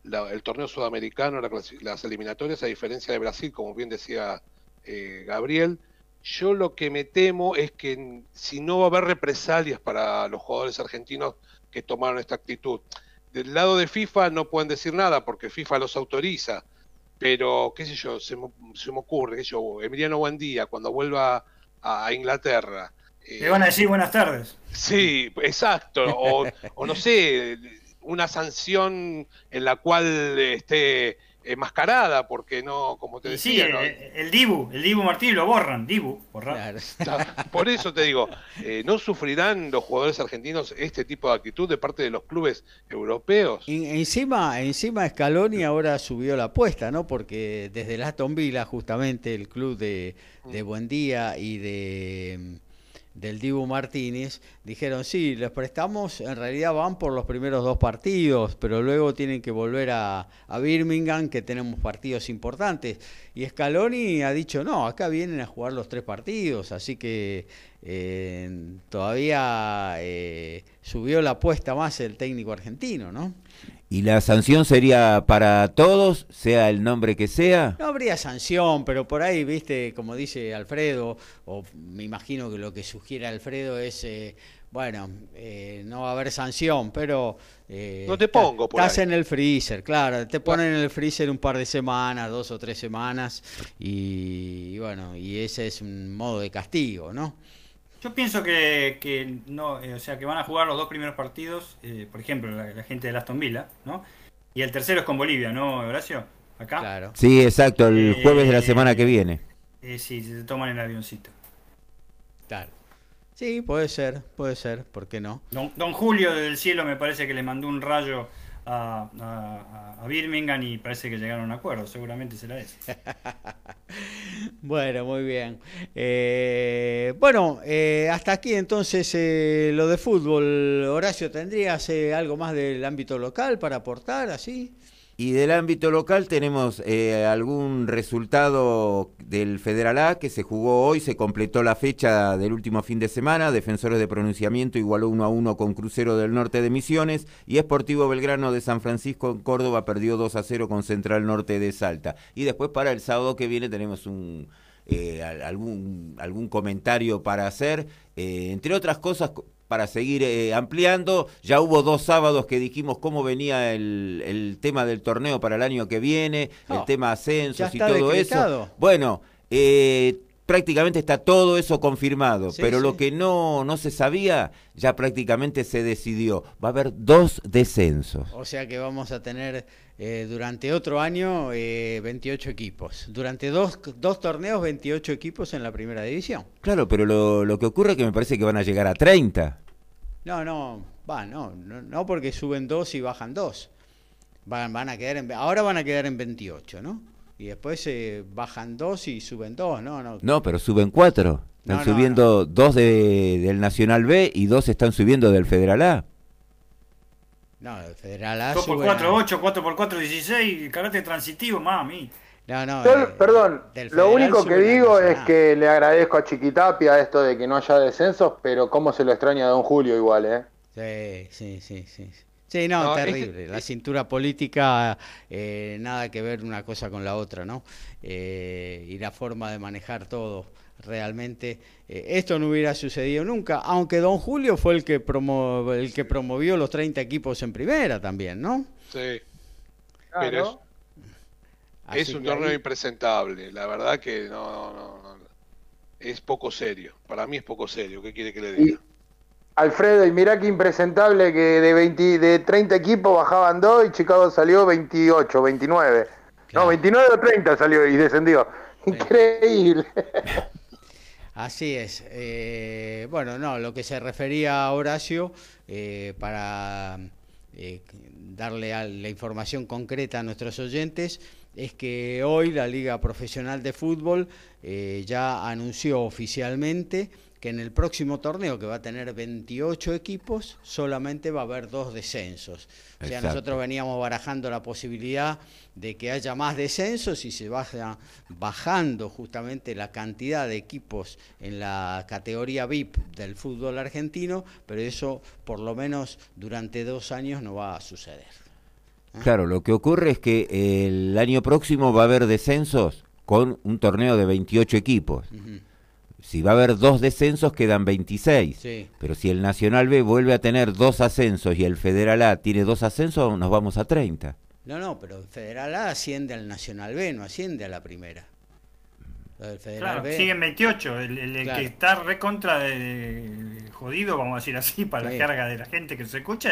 el torneo sudamericano, las eliminatorias, a diferencia de Brasil, como bien decía eh, Gabriel. Yo lo que me temo es que si no va a haber represalias para los jugadores argentinos que tomaron esta actitud. Del lado de FIFA no pueden decir nada porque FIFA los autoriza pero qué sé yo, se me, se me ocurre, qué sé yo, Emiliano Buendía, cuando vuelva a Inglaterra. Le van a decir buenas tardes. Sí, exacto, o, o no sé, una sanción en la cual esté enmascarada, porque no, como te decía. Sí, eh, el, Dibu, el Dibu Martínez lo borran, Dibu, borran. Por eso te digo, eh, ¿no sufrirán los jugadores argentinos este tipo de actitud de parte de los clubes europeos? encima, encima Scaloni ahora subió la apuesta, ¿no? Porque desde la Aston Villa, justamente el club de, de mm. Buendía y de del Dibu Martínez, dijeron, sí, les prestamos, en realidad van por los primeros dos partidos, pero luego tienen que volver a, a Birmingham, que tenemos partidos importantes. Y Scaloni ha dicho, no, acá vienen a jugar los tres partidos, así que eh, todavía eh, subió la apuesta más el técnico argentino, ¿no? ¿Y la sanción sería para todos, sea el nombre que sea? No habría sanción, pero por ahí, viste, como dice Alfredo, o me imagino que lo que sugiere Alfredo es, eh, bueno, eh, no va a haber sanción, pero... Eh, no te pongo, por Estás en el freezer, claro, te ponen en el freezer un par de semanas, dos o tres semanas, y bueno, y ese es un modo de castigo, ¿no? Yo pienso que, que no, o sea, que van a jugar los dos primeros partidos, por ejemplo, la, gente de Aston Villa, ¿no? Y el tercero es con Bolivia, ¿no, Horacio? ¿Acá? Claro. Sí, exacto, el jueves de la semana que viene. sí, se toman el avioncito. Claro. Sí, puede ser, puede ser, ¿por qué no? Don, Julio del cielo me parece que le mandó un rayo a, Birmingham y parece que llegaron a un acuerdo, seguramente será eso. bueno, muy bien. Eh, bueno, eh, hasta aquí entonces eh, lo de fútbol. Horacio, ¿tendrías algo más del ámbito local para aportar así? Y del ámbito local tenemos eh, algún resultado del Federal A que se jugó hoy, se completó la fecha del último fin de semana, Defensores de Pronunciamiento igualó 1 a 1 con Crucero del Norte de Misiones y Esportivo Belgrano de San Francisco en Córdoba perdió 2 a 0 con Central Norte de Salta. Y después para el sábado que viene tenemos un... Eh, algún, algún comentario para hacer, eh, entre otras cosas para seguir eh, ampliando. Ya hubo dos sábados que dijimos cómo venía el, tema del torneo para el año que viene, el oh, tema ascensos y todo eso. Bueno, eh, prácticamente está todo eso confirmado, pero lo que no, no se sabía ya prácticamente se decidió. Va a haber dos descensos. O sea que vamos a tener eh, durante otro año 28 equipos. Durante dos, dos torneos, 28 equipos en la primera división. Claro, pero lo, lo que ocurre es que me parece que van a llegar a 30. No, no, va, no, no, porque suben dos y bajan dos. Van, van a quedar en, ahora van a quedar en 28, ¿no? Y después eh, bajan dos y suben dos, ¿no? No, no pero suben cuatro. Están subiendo dos de, del Nacional B y dos están subiendo del Federal A. No, del Federal A. 2 por 4, 8, 4 por 4, 16, carácter transitivo, mami. No, no, eh, perdón, lo único que digo es que le agradezco a Chiquitapia esto de que no haya descensos, pero cómo se lo extraña a Don Julio igual, ¿eh? Sí, sí, sí, sí. Sí, no, terrible. La cintura política, eh, nada que ver una cosa con la otra, ¿no? Eh, y la forma de manejar todo. Realmente, esto no hubiera sucedido nunca, aunque Don Julio fue el que, promo el que promovió los 30 equipos en primera también, ¿no? Sí. Pero es un torneo impresentable, la verdad que no, no, no, es poco serio. Para mí es poco serio. ¿Qué quiere que le diga? Alfredo, y mirá qué impresentable que de 20, de 30 equipos bajaban dos y Chicago salió 28, 29. No, 29 o 30 salió y descendió. Increíble. Así es. Eh, bueno, no, lo que se refería a Horacio, eh, para eh, darle la información concreta a nuestros oyentes, es que hoy la Liga Profesional de Fútbol eh, ya anunció oficialmente que en el próximo torneo, que va a tener 28 equipos, solamente va a haber dos descensos. O sea, nosotros veníamos barajando la posibilidad de que haya más descensos y se vaya bajando justamente la cantidad de equipos en la categoría VIP del fútbol argentino, pero eso por lo menos durante dos años no va a suceder. Claro, lo que ocurre es que el año próximo va a haber descensos con un torneo de 28 equipos. Si va a haber dos descensos, quedan 26. Pero si el Nacional B vuelve a tener dos ascensos y el Federal A tiene dos ascensos, nos vamos a 30. No, no, pero el Federal A asciende al Nacional B, no asciende a la primera claro, siguen 28. El, que está recontra de, jodido, vamos a decir así, para la carga de la gente que se escucha,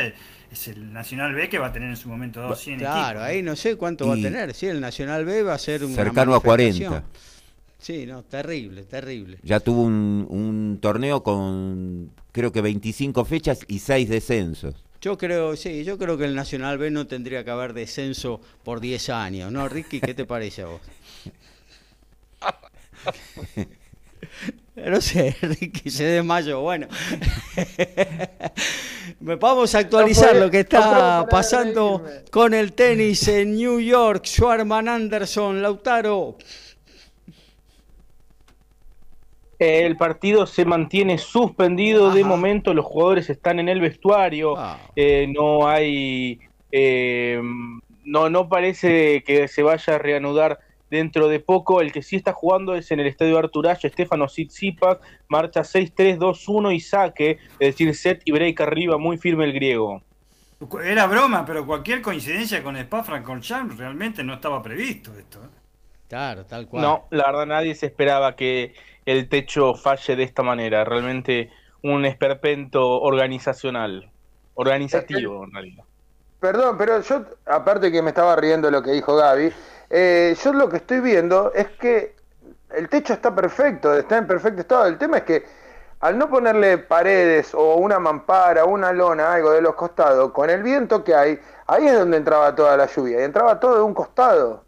es, el Nacional B que va a tener en su momento 200 Claro, ahí no sé cuánto va a tener. Sí, el Nacional B va a ser un. Cercano a 40. Sí, no, terrible, terrible. Ya tuvo un, un torneo con creo que 25 fechas y 6 descensos. Yo creo, sí, yo creo que el Nacional B no tendría que haber descenso por 10 años, ¿no, Ricky? ¿Qué te parece a vos? No sé, Ricky se desmayó. Bueno, vamos a actualizar lo que está pasando con el tenis en New York. Schwarman Anderson, Lautaro. El partido se mantiene suspendido de momento, los jugadores están en el vestuario, ah. eh, no hay, eh, no, no parece que se vaya a reanudar dentro de poco. El que sí está jugando es en el estadio Arturacho, Estefano Tsitsipas, marcha 6-3-2-1 y saque, es decir, set y break arriba, muy firme el griego. Era broma, pero cualquier coincidencia con Spa Francorchamps realmente no estaba previsto esto. ¿eh? Claro, tal cual. No, la verdad nadie se esperaba que el techo falle de esta manera. Realmente un esperpento organizacional, organizativo en realidad. Perdón, pero yo, aparte que me estaba riendo lo que dijo Gaby, eh, yo lo que estoy viendo es que el techo está perfecto, está en perfecto estado. El tema es que al no ponerle paredes o una mampara, una lona, algo de los costados, con el viento que hay, ahí es donde entraba toda la lluvia, y entraba todo de un costado.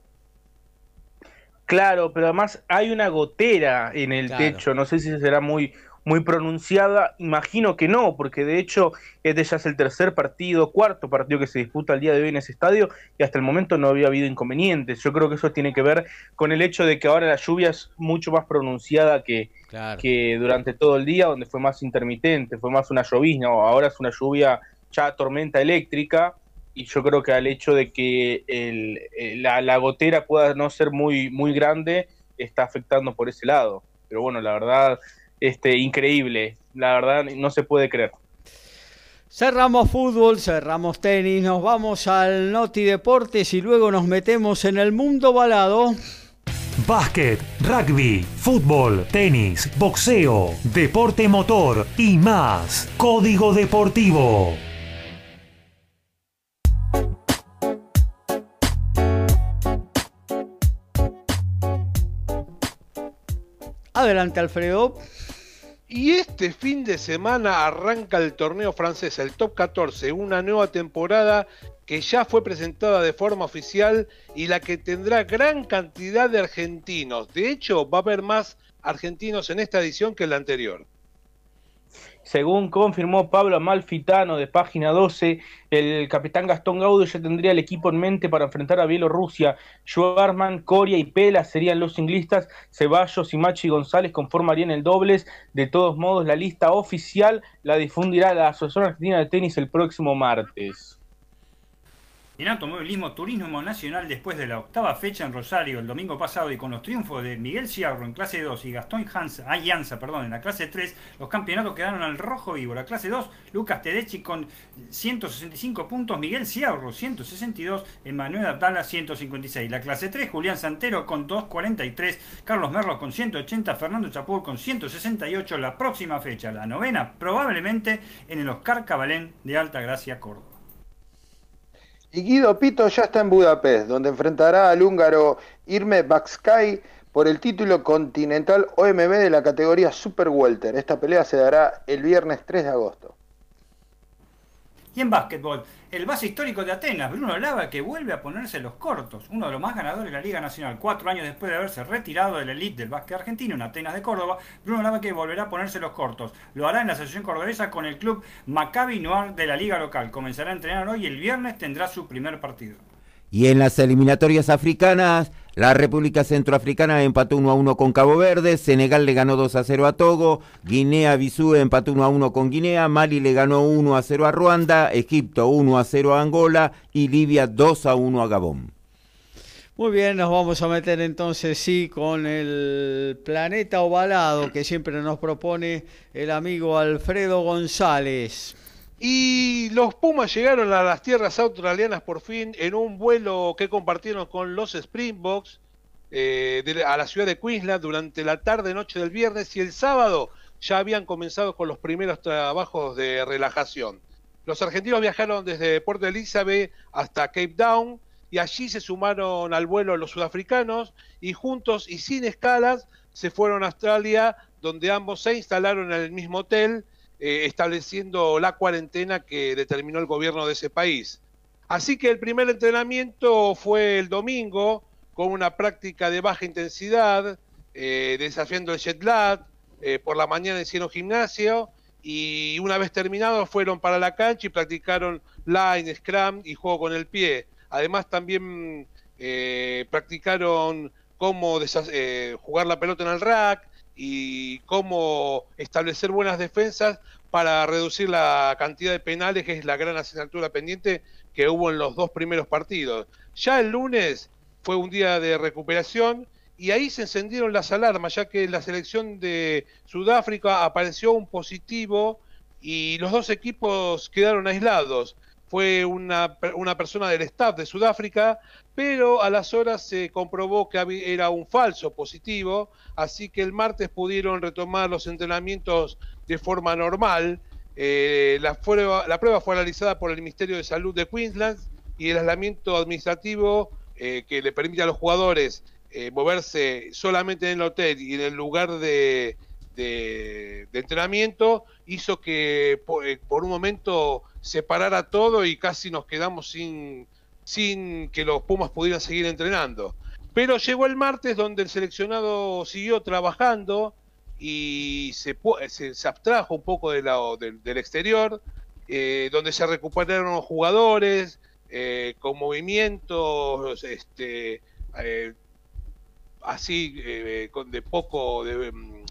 Claro, pero además hay una gotera en el techo, no sé si será muy, muy pronunciada, imagino que no, porque de hecho este ya es el tercer partido, cuarto partido que se disputa el día de hoy en ese estadio y hasta el momento no había habido inconvenientes. Yo creo que eso tiene que ver con el hecho de que ahora la lluvia es mucho más pronunciada que, que durante todo el día, donde fue más intermitente, fue más una llovizna, ahora es una lluvia ya tormenta eléctrica y yo creo que al hecho de que el, la, la gotera pueda no ser muy, muy grande, está afectando por ese lado. Pero bueno, la verdad este, increíble. La verdad, no se puede creer. Cerramos fútbol, cerramos tenis, nos vamos al Noti Deportes y luego nos metemos en el mundo balado. Básquet, rugby, fútbol, tenis, boxeo, deporte motor y más. Código Deportivo. Adelante, Alfredo. Y este fin de semana arranca el torneo francés, el Top 14, una nueva temporada que ya fue presentada de forma oficial y la que tendrá gran cantidad de argentinos. De hecho, va a haber más argentinos en esta edición que en la anterior. Según confirmó Pablo Amalfitano de página 12, el capitán Gastón Gaudio ya tendría el equipo en mente para enfrentar a Bielorrusia. Schwarman, Coria y Pela serían los inglistas. Ceballos y Machi González conformarían el dobles. De todos modos, la lista oficial la difundirá la Asociación Argentina de Tenis el próximo martes. En automovilismo, turismo nacional después de la octava fecha en Rosario el domingo pasado y con los triunfos de Miguel Ciarro en clase 2 y Gastón Ayanza perdón, en la clase 3, los campeonatos quedaron al rojo vivo. La clase 2, Lucas Tedeschi con 165 puntos, Miguel Ciarro 162, Emanuel Abdala 156. La clase 3, Julián Santero con 243, Carlos Merlo con 180, Fernando Chapur con 168. La próxima fecha, la novena, probablemente en el Oscar Cabalén de Alta Gracia, Córdoba. Y Guido Pito ya está en Budapest, donde enfrentará al húngaro Irme Baxkai por el título continental OMB de la categoría Super Welter. Esta pelea se dará el viernes 3 de agosto. Y en básquetbol, el base histórico de Atenas, Bruno Lava, que vuelve a ponerse los cortos, uno de los más ganadores de la Liga Nacional, cuatro años después de haberse retirado de la elite del básquet argentino en Atenas de Córdoba, Bruno Lava que volverá a ponerse los cortos. Lo hará en la asociación cordobesa con el club Maccabi Noir de la Liga local. Comenzará a entrenar hoy y el viernes tendrá su primer partido. Y en las eliminatorias africanas, la República Centroafricana empató 1 a 1 con Cabo Verde, Senegal le ganó 2 a 0 a Togo, Guinea-Bissau empató 1 a 1 con Guinea, Mali le ganó 1 a 0 a Ruanda, Egipto 1 a 0 a Angola y Libia 2 a 1 a Gabón. Muy bien, nos vamos a meter entonces sí con el planeta ovalado que siempre nos propone el amigo Alfredo González. Y los Pumas llegaron a las tierras australianas por fin en un vuelo que compartieron con los Springboks eh, a la ciudad de Queensland durante la tarde-noche del viernes y el sábado ya habían comenzado con los primeros trabajos de relajación. Los argentinos viajaron desde Puerto Elizabeth hasta Cape Town y allí se sumaron al vuelo los sudafricanos y juntos y sin escalas se fueron a Australia donde ambos se instalaron en el mismo hotel eh, estableciendo la cuarentena que determinó el gobierno de ese país. Así que el primer entrenamiento fue el domingo, con una práctica de baja intensidad, eh, desafiando el jet lag, eh, por la mañana hicieron gimnasio y una vez terminado fueron para la cancha y practicaron line, scrum y juego con el pie. Además también practicaron cómo jugar la pelota en el rack, y cómo establecer buenas defensas para reducir la cantidad de penales, que es la gran asignatura pendiente que hubo en los dos primeros partidos. Ya el lunes fue un día de recuperación y ahí se encendieron las alarmas, ya que la selección de Sudáfrica apareció un positivo y los dos equipos quedaron aislados. Fue una, una, persona del staff de Sudáfrica, pero a las horas se comprobó que era un falso positivo, así que el martes pudieron retomar los entrenamientos de forma normal. Eh, la, prueba, la prueba fue analizada por el Ministerio de Salud de Queensland y el aislamiento administrativo eh, que le permite a los jugadores eh, moverse solamente en el hotel y en el lugar de, de, entrenamiento hizo que por, por un momento se parara todo y casi nos quedamos sin, sin que los Pumas pudieran seguir entrenando. Pero llegó el martes donde el seleccionado siguió trabajando y se, se, abstrajo un poco de del, exterior, eh, donde se recuperaron los jugadores eh, con movimientos este, eh, así de poco, de, mm,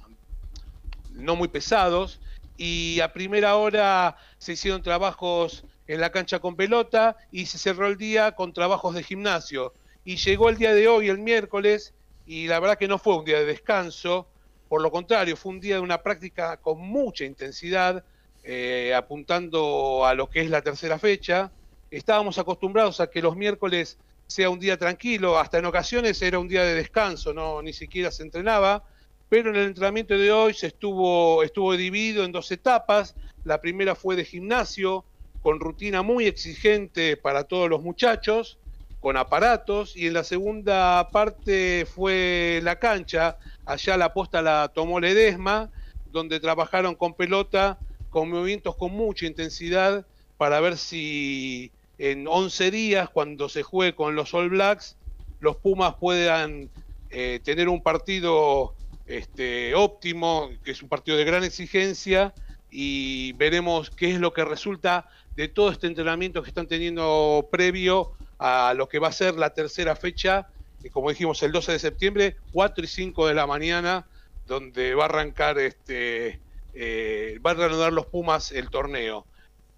no muy pesados, y a primera hora se hicieron trabajos en la cancha con pelota y se cerró el día con trabajos de gimnasio. Y llegó el día de hoy, el miércoles, y la verdad que no fue un día de descanso, por lo contrario, fue un día de una práctica con mucha intensidad, eh, apuntando a lo que es la tercera fecha. Estábamos acostumbrados a que los miércoles sea un día tranquilo, hasta en ocasiones era un día de descanso, no ni siquiera se entrenaba pero en el entrenamiento de hoy se estuvo, estuvo dividido en dos etapas. La primera fue de gimnasio, con rutina muy exigente para todos los muchachos, con aparatos, y en la segunda parte fue la cancha, allá la posta la tomó Ledesma, donde trabajaron con pelota, con movimientos con mucha intensidad, para ver si en 11 días, cuando se juegue con los All Blacks, los Pumas puedan eh, tener un partido este, óptimo, que es un partido de gran exigencia, y veremos qué es lo que resulta de todo este entrenamiento que están teniendo previo a lo que va a ser la tercera fecha, como dijimos, el 12 de septiembre, 4 y 5 de la mañana, donde va a arrancar este, eh, va a reanudar los Pumas el torneo.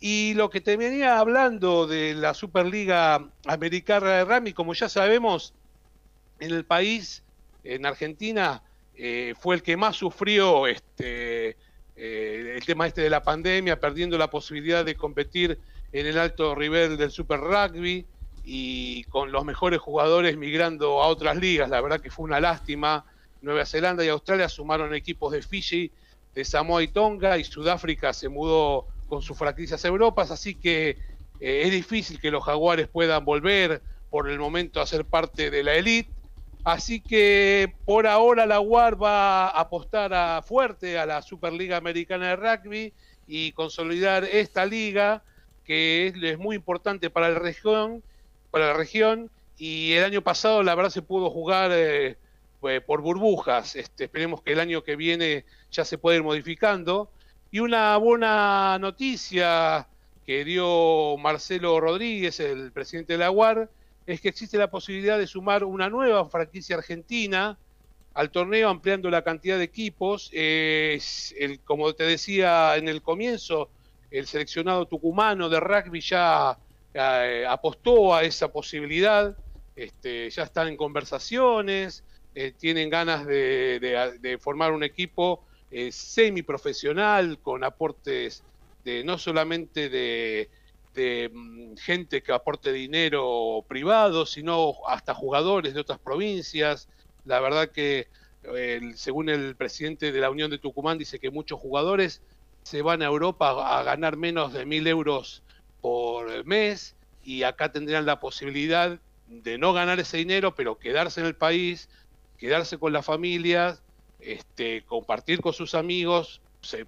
Y lo que te venía hablando de la Superliga Americana de Rami, como ya sabemos, en el país, en Argentina, eh, fue el que más sufrió este, eh, el tema este de la pandemia, perdiendo la posibilidad de competir en el alto nivel del Super Rugby y con los mejores jugadores migrando a otras ligas. La verdad que fue una lástima. Nueva Zelanda y Australia sumaron equipos de Fiji, de Samoa y Tonga y Sudáfrica se mudó con sus franquicias a Europa, así que eh, es difícil que los jaguares puedan volver por el momento a ser parte de la elite Así que por ahora la UAR va a apostar a fuerte a la Superliga Americana de Rugby y consolidar esta liga que es, muy importante para la región, y el año pasado la verdad se pudo jugar eh, pues, por burbujas. Este, esperemos que el año que viene ya se pueda ir modificando. Y una buena noticia que dio Marcelo Rodríguez, el presidente de la UAR, es que existe la posibilidad de sumar una nueva franquicia argentina al torneo ampliando la cantidad de equipos. como te decía en el comienzo, el seleccionado tucumano de rugby ya eh, apostó a esa posibilidad, este, ya están en conversaciones, eh, tienen ganas de, formar un equipo eh, semiprofesional con aportes de no solamente de de mm, gente que aporte dinero privado, sino hasta jugadores de otras provincias. La verdad que, según el presidente de la Unión de Tucumán, dice que muchos jugadores se van a Europa a ganar menos de mil euros por mes y acá tendrían la posibilidad de no ganar ese dinero, pero quedarse en el país, quedarse con la familia, este, compartir con sus amigos,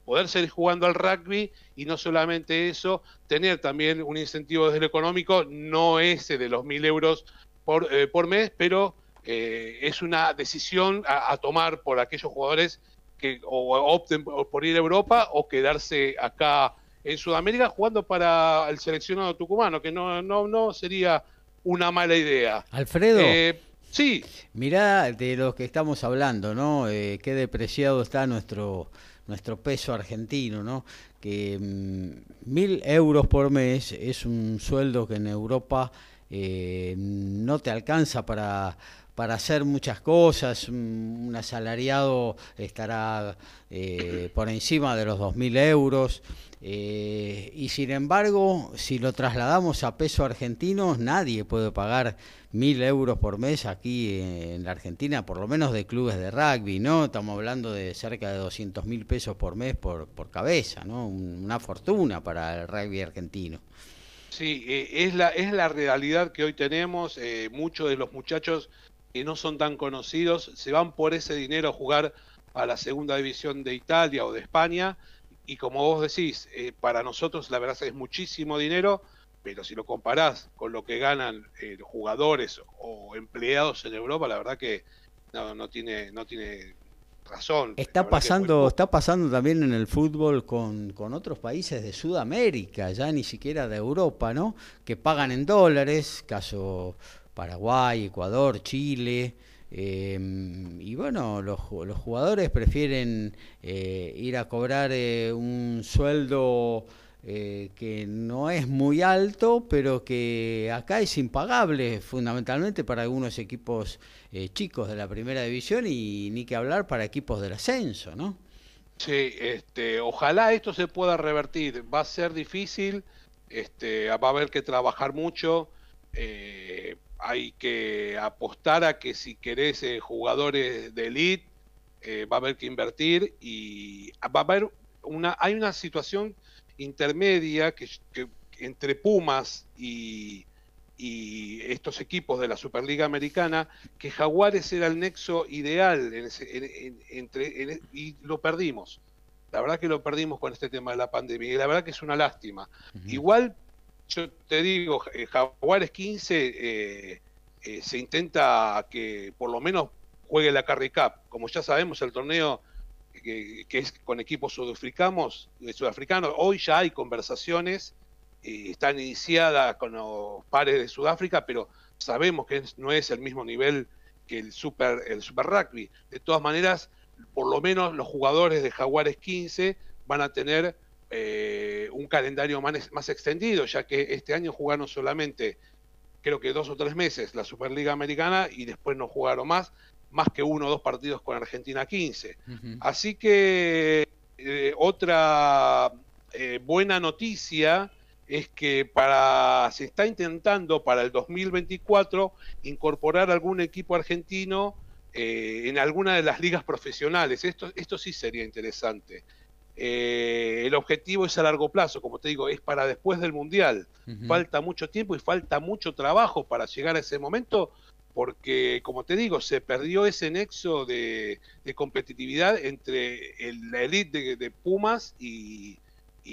poder seguir jugando al rugby y no solamente eso, tener también un incentivo desde lo económico, no ese de los mil euros por, eh, por mes, pero eh, es una decisión a, tomar por aquellos jugadores que opten por ir a Europa o quedarse acá en Sudamérica jugando para el seleccionado tucumano, que no, no, no sería una mala idea. Alfredo. Eh, sí. Mirá de lo que estamos hablando, ¿no? qué depreciado está nuestro nuestro peso argentino, ¿no? que mm, mil euros por mes es un sueldo que en Europa eh, no te alcanza para, para hacer muchas cosas. Un, asalariado estará eh, por encima de los 2.000 euros. Eh, y sin embargo, si lo trasladamos a peso argentino, nadie puede pagar mil euros por mes aquí en la Argentina, por lo menos de clubes de rugby, ¿no? Estamos hablando de cerca de 200 mil pesos por mes por, por cabeza, ¿no? Una fortuna para el rugby argentino. Sí, eh, es, la, es la realidad que hoy tenemos. Eh, muchos de los muchachos que no son tan conocidos se van por ese dinero a jugar a la segunda división de Italia o de España y como vos decís, eh, para nosotros la verdad es muchísimo dinero, pero si lo comparás con lo que ganan eh, jugadores o empleados en Europa, la verdad que no, no tiene, no tiene razón. Está pasando, está pasando también en el fútbol con, con otros países de Sudamérica, ya ni siquiera de Europa, ¿no? Que pagan en dólares, caso Paraguay, Ecuador, Chile. Em, y bueno, los, los jugadores prefieren eh, ir a cobrar eh, un sueldo eh, que no es muy alto, pero que acá es impagable fundamentalmente para algunos equipos chicos de la primera división y ni que hablar para equipos del ascenso, ¿no? Sí, este, ojalá esto se pueda revertir. Va a ser difícil, este, va a haber que trabajar mucho. Eh, hay que apostar a que si querés eh, jugadores de elite, eh, va a haber que invertir y va a haber una, hay una situación intermedia que, entre Pumas y, estos equipos de la Superliga Americana, que Jaguares era el nexo ideal entre, y lo perdimos. La verdad que lo perdimos con este tema de la pandemia y la verdad que es una lástima. Igual yo te digo, eh, Jaguares 15 eh, eh, se intenta que por lo menos juegue la Carry Cup. Como ya sabemos, el torneo que, es con equipos sudafricanos, sudafricanos, hoy ya hay conversaciones, están iniciadas con los pares de Sudáfrica, pero sabemos que no es el mismo nivel que el Super, el super Rugby. De todas maneras, por lo menos los jugadores de Jaguares 15 van a tener eh, un calendario más, más, extendido, ya que este año jugaron solamente, creo que dos o tres meses, la Superliga Americana y después no jugaron más, más que uno o dos partidos con Argentina 15. Así que eh, otra eh, buena noticia es que para se está intentando para el 2024 incorporar algún equipo argentino en alguna de las ligas profesionales. Esto, esto sí sería interesante. Eh, el objetivo es a largo plazo, como te digo, es para después del Mundial. Falta mucho tiempo y falta mucho trabajo para llegar a ese momento, porque, como te digo, se perdió ese nexo de, competitividad entre la elite de, Pumas y,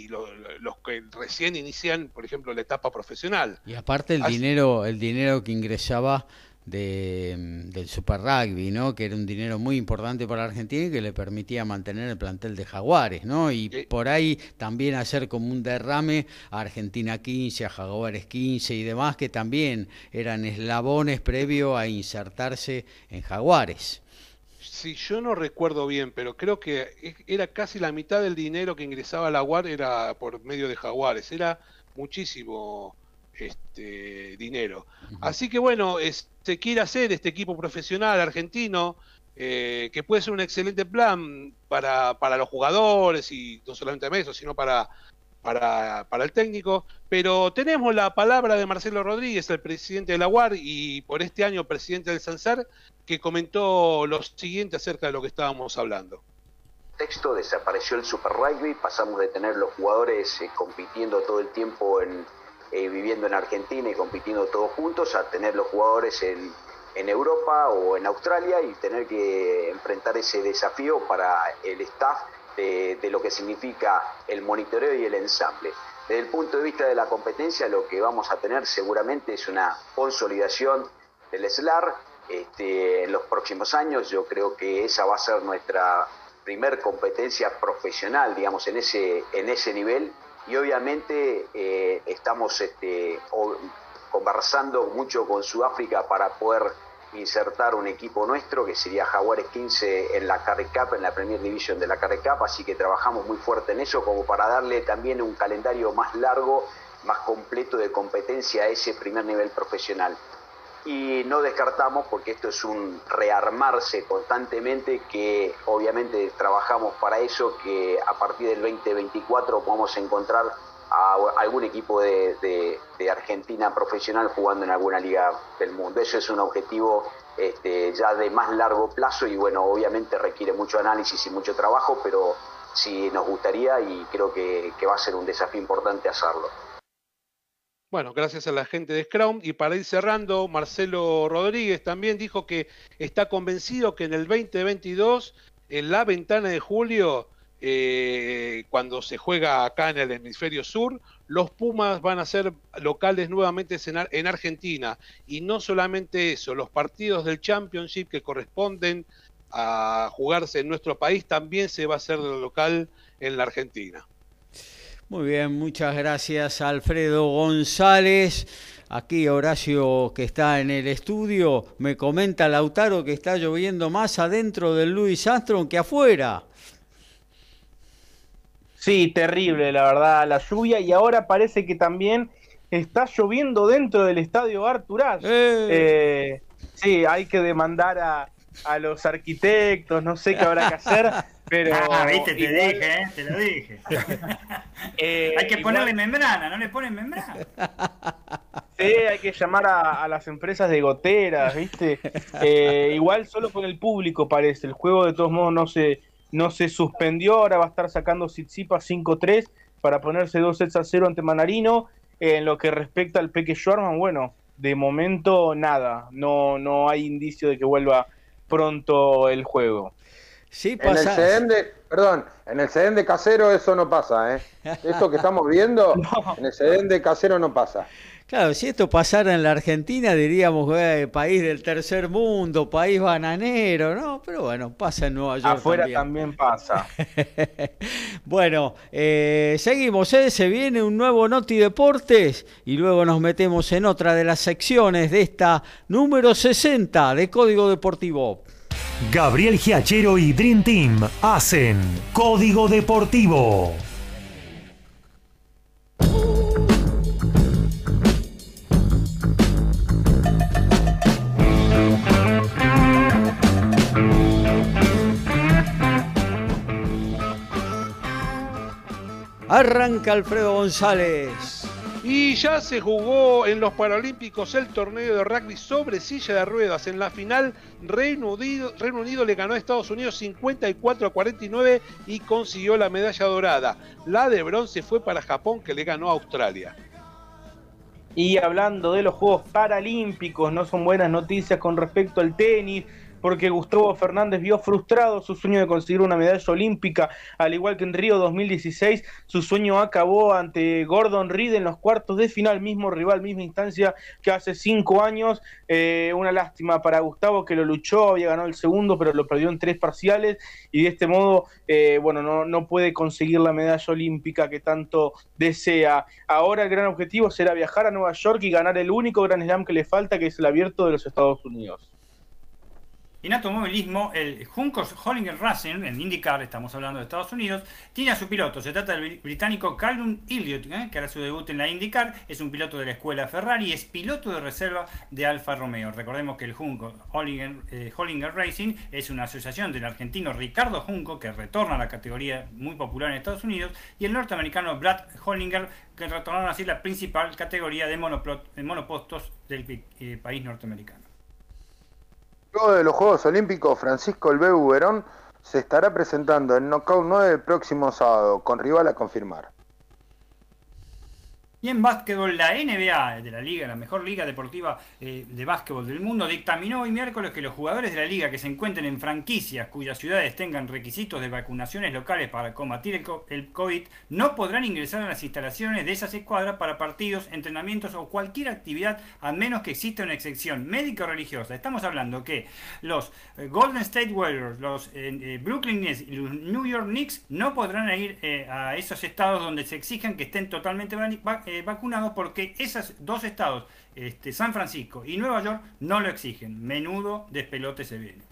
los que recién inician, por ejemplo, la etapa profesional. Y aparte el dinero, el dinero que ingresaba de, del Super Rugby, ¿no? que era un dinero muy importante para Argentina y que le permitía mantener el plantel de Jaguares, ¿no? y por ahí también hacer como un derrame a Argentina 15, a Jaguares 15 y demás, que también eran eslabones previo a insertarse en Jaguares. Sí, yo no recuerdo bien, pero creo que era casi la mitad del dinero que ingresaba a la UAR era por medio de Jaguares, era muchísimo este dinero. Así que bueno, se quiere hacer este equipo profesional argentino, eh, que puede ser un excelente plan para, para los jugadores y no solamente a eso, sino para, para, para, el técnico. Pero tenemos la palabra de Marcelo Rodríguez, el presidente de la UAR y por este año presidente del Sansar, que comentó lo siguiente acerca de lo que estábamos hablando texto desapareció el Super Rugby, pasamos de tener los jugadores eh, compitiendo todo el tiempo en, eh, viviendo en Argentina y compitiendo todos juntos, a tener los jugadores en, en Europa o en Australia y tener que enfrentar ese desafío para el staff de, lo que significa el monitoreo y el ensamble. Desde el punto de vista de la competencia, lo que vamos a tener seguramente es una consolidación del SLAR. Este, en los próximos años yo creo que esa va a ser nuestra primer competencia profesional, digamos, en ese, en ese nivel y obviamente eh, estamos este, conversando mucho con Sudáfrica para poder insertar un equipo nuestro que sería Jaguares 15 en la Carry Cup, en la Premier Division de la Carry Cup, así que trabajamos muy fuerte en eso como para darle también un calendario más largo, más completo de competencia a ese primer nivel profesional. Y no descartamos, porque esto es un rearmarse constantemente, que obviamente trabajamos para eso, que a partir del 2024 podamos encontrar a algún equipo de, Argentina profesional jugando en alguna liga del mundo. Eso es un objetivo este, ya de más largo plazo y bueno, obviamente requiere mucho análisis y mucho trabajo, pero sí nos gustaría y creo que va a ser un desafío importante hacerlo. Bueno, gracias a la gente de Scrum. Y para ir cerrando, Marcelo Rodríguez también dijo que está convencido que en el 2022, en la ventana de julio, eh, cuando se juega acá en el hemisferio sur, los Pumas van a ser locales nuevamente en Argentina. Y no solamente eso, los partidos del Championship que corresponden a jugarse en nuestro país también se va a hacer local en la Argentina. Muy bien, muchas gracias Alfredo González. Aquí Horacio que está en el estudio me comenta Lautaro que está lloviendo más adentro del Louis Armstrong que afuera. Sí, terrible la verdad la lluvia y ahora parece que también está lloviendo dentro del estadio Arturás. Eh. Eh, sí, hay que demandar a, a los arquitectos, no sé qué habrá que hacer, pero... Ah, viste, te dije, ¿eh? te lo dije. Eh, hay que ponerle membrana, no le ponen membrana. Sí, hay que llamar a, las empresas de goteras, ¿viste? Eh, igual solo con el público parece, el juego de todos modos no se, no se suspendió, ahora va a estar sacando Sitsipa 5-3 para ponerse 2 sets a 0 ante Manarino. En lo que respecta al Peque Schwarman, bueno, de momento nada, no, no hay indicio de que vuelva pronto el juego. Sí, pasa. En el CDM perdón, en el CDM de casero eso no pasa, ¿eh? Esto que estamos viendo, en el CDM de casero no pasa. Claro, si esto pasara en la Argentina diríamos eh, país del tercer mundo, país bananero, ¿no? Pero bueno, pasa en Nueva York. Afuera también, pasa. bueno, eh, seguimos, ¿eh? se viene un nuevo Noti Deportes y luego nos metemos en otra de las secciones de esta número 60 de Código Deportivo. Gabriel Giachero y Dream Team hacen Código Deportivo. Arranca Alfredo González. Y ya se jugó en los Paralímpicos el torneo de rugby sobre silla de ruedas. En la final, Reino Unido, Reino Unido le ganó a Estados Unidos 54 a 49 y consiguió la medalla dorada. La de bronce fue para Japón, que le ganó a Australia. Y hablando de los Juegos Paralímpicos, no son buenas noticias con respecto al tenis porque Gustavo Fernández vio frustrado su sueño de conseguir una medalla olímpica, al igual que en Río 2016, su sueño acabó ante Gordon Reed en los cuartos de final, mismo rival, misma instancia que hace cinco años. Eh, una lástima para Gustavo que lo luchó, había ganado el segundo, pero lo perdió en tres parciales y de este modo, eh, bueno, no, no puede conseguir la medalla olímpica que tanto desea. Ahora el gran objetivo será viajar a Nueva York y ganar el único gran slam que le falta, que es el abierto de los Estados Unidos. En automovilismo, el Juncos Hollinger Racing, en IndyCar, estamos hablando de Estados Unidos, tiene a su piloto. Se trata del británico Callum Elliott, ¿eh? que hará su debut en la IndyCar. Es un piloto de la escuela Ferrari, es piloto de reserva de Alfa Romeo. Recordemos que el Junco eh, Hollinger, Racing es una asociación del argentino Ricardo Junco, que retorna a la categoría muy popular en Estados Unidos, y el norteamericano Brad Hollinger, que retornaron así la principal categoría de, monopostos del eh, país norteamericano. Luego de los Juegos Olímpicos, Francisco El Verón se estará presentando en Knockout 9 el próximo sábado, con rival a confirmar. Y en básquetbol, la NBA de la liga, la mejor liga deportiva eh, de básquetbol del mundo, dictaminó hoy miércoles que los jugadores de la liga que se encuentren en franquicias cuyas ciudades tengan requisitos de vacunaciones locales para combatir el COVID no podrán ingresar a las instalaciones de esas escuadras para partidos, entrenamientos o cualquier actividad a menos que exista una excepción médica o religiosa. Estamos hablando que los eh, Golden State Warriors, los eh, Brooklyn Nets y los New York Knicks no podrán ir a esos estados donde se exijan que estén totalmente vacunados eh, vacunados porque esos dos estados, este, San Francisco y Nueva York, no lo exigen. Menudo despelote se viene.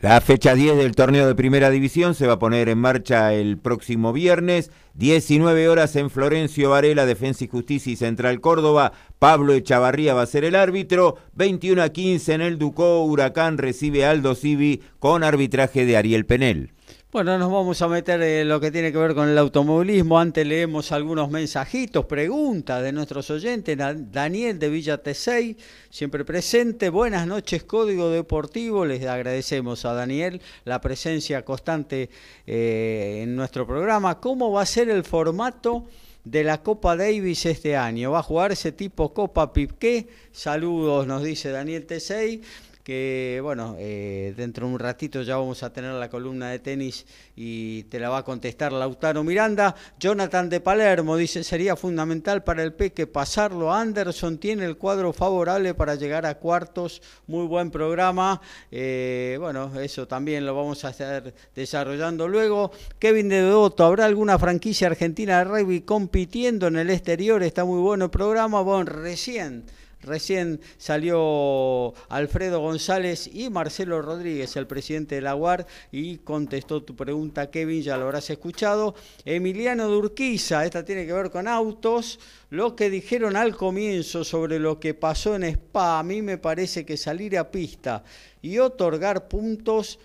La fecha 10 del torneo de primera división se va a poner en marcha el próximo viernes, 19 horas en Florencio Varela, Defensa y Justicia y Central Córdoba. Pablo Echavarría va a ser el árbitro. 21 a 15 en el Ducó, Huracán recibe Aldo Civi con arbitraje de Ariel Penel. Bueno, nos vamos a meter en lo que tiene que ver con el automovilismo. Antes leemos algunos mensajitos, preguntas de nuestros oyentes. Daniel de Villa T6, siempre presente. Buenas noches, Código Deportivo. Les agradecemos a Daniel la presencia constante eh, en nuestro programa. ¿Cómo va a ser el formato? de la Copa Davis este año. Va a jugar ese tipo Copa Pipqué. Saludos, nos dice Daniel T6 que bueno, eh, dentro de un ratito ya vamos a tener la columna de tenis y te la va a contestar Lautaro Miranda. Jonathan de Palermo dice, sería fundamental para el Peque pasarlo. Anderson tiene el cuadro favorable para llegar a cuartos, muy buen programa. Eh, bueno, eso también lo vamos a estar desarrollando luego. Kevin de Doto, ¿habrá alguna franquicia argentina de rugby compitiendo en el exterior? Está muy bueno el programa. Bueno, recién Recién salió Alfredo González y Marcelo Rodríguez, el presidente de la UAR, y contestó tu pregunta, Kevin, ya lo habrás escuchado. Emiliano Durquiza, esta tiene que ver con autos. Lo que dijeron al comienzo sobre lo que pasó en Spa, a mí me parece que salir a pista y otorgar puntos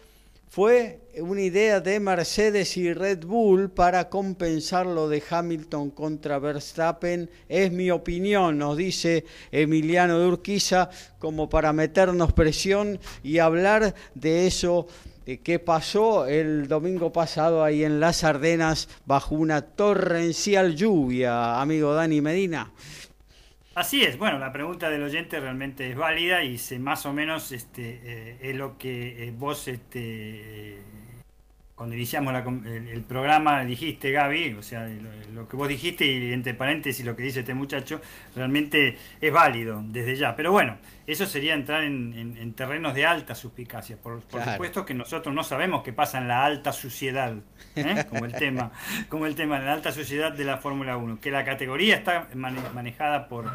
fue una idea de Mercedes y Red Bull para compensar lo de Hamilton contra Verstappen. Es mi opinión, nos dice Emiliano de Urquiza, como para meternos presión y hablar de eso qué pasó el domingo pasado ahí en las Ardenas bajo una torrencial lluvia, amigo Dani Medina. Así es, bueno, la pregunta del oyente realmente es válida y se, más o menos este, eh, es lo que eh, vos, este, cuando iniciamos el, programa, dijiste, Gaby, o sea, lo, que vos dijiste y entre paréntesis lo que dice este muchacho, realmente es válido desde ya. Pero bueno, eso sería entrar en, terrenos de alta suspicacia. Por, supuesto que nosotros no sabemos qué pasa en la alta suciedad, ¿eh? como el tema, como el tema, en la alta suciedad de la Fórmula 1, que la categoría está manejada por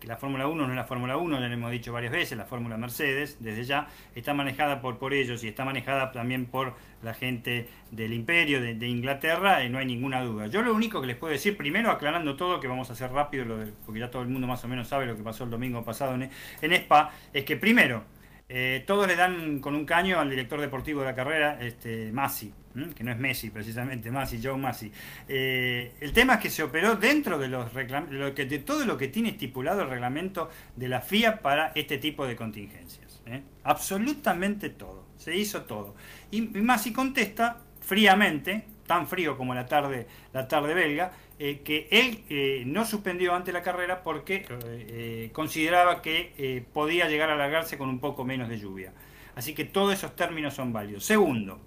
que la Fórmula 1 no es la Fórmula 1, ya lo hemos dicho varias veces, la Fórmula Mercedes, desde ya, está manejada por, por ellos y está manejada también por la gente del imperio de, Inglaterra, y no hay ninguna duda. Yo lo único que les puedo decir, primero aclarando todo, que vamos a hacer rápido, lo porque ya todo el mundo más o menos sabe lo que pasó el domingo pasado en, en Spa, es que primero, eh, todos le dan con un caño al director deportivo de la carrera, este, Masi, que no es Messi precisamente, Masi, Joe Masi. Eh, el tema es que se operó dentro de, los de, que, de todo lo que tiene estipulado el reglamento de la FIA para este tipo de contingencias. ¿eh? Absolutamente todo, se hizo todo. Y, y Masi contesta fríamente, tan frío como la tarde, la tarde belga, eh, que él eh, no suspendió ante la carrera porque eh, consideraba que podía llegar a alargarse con un poco menos de lluvia. Así que todos esos términos son válidos. Segundo,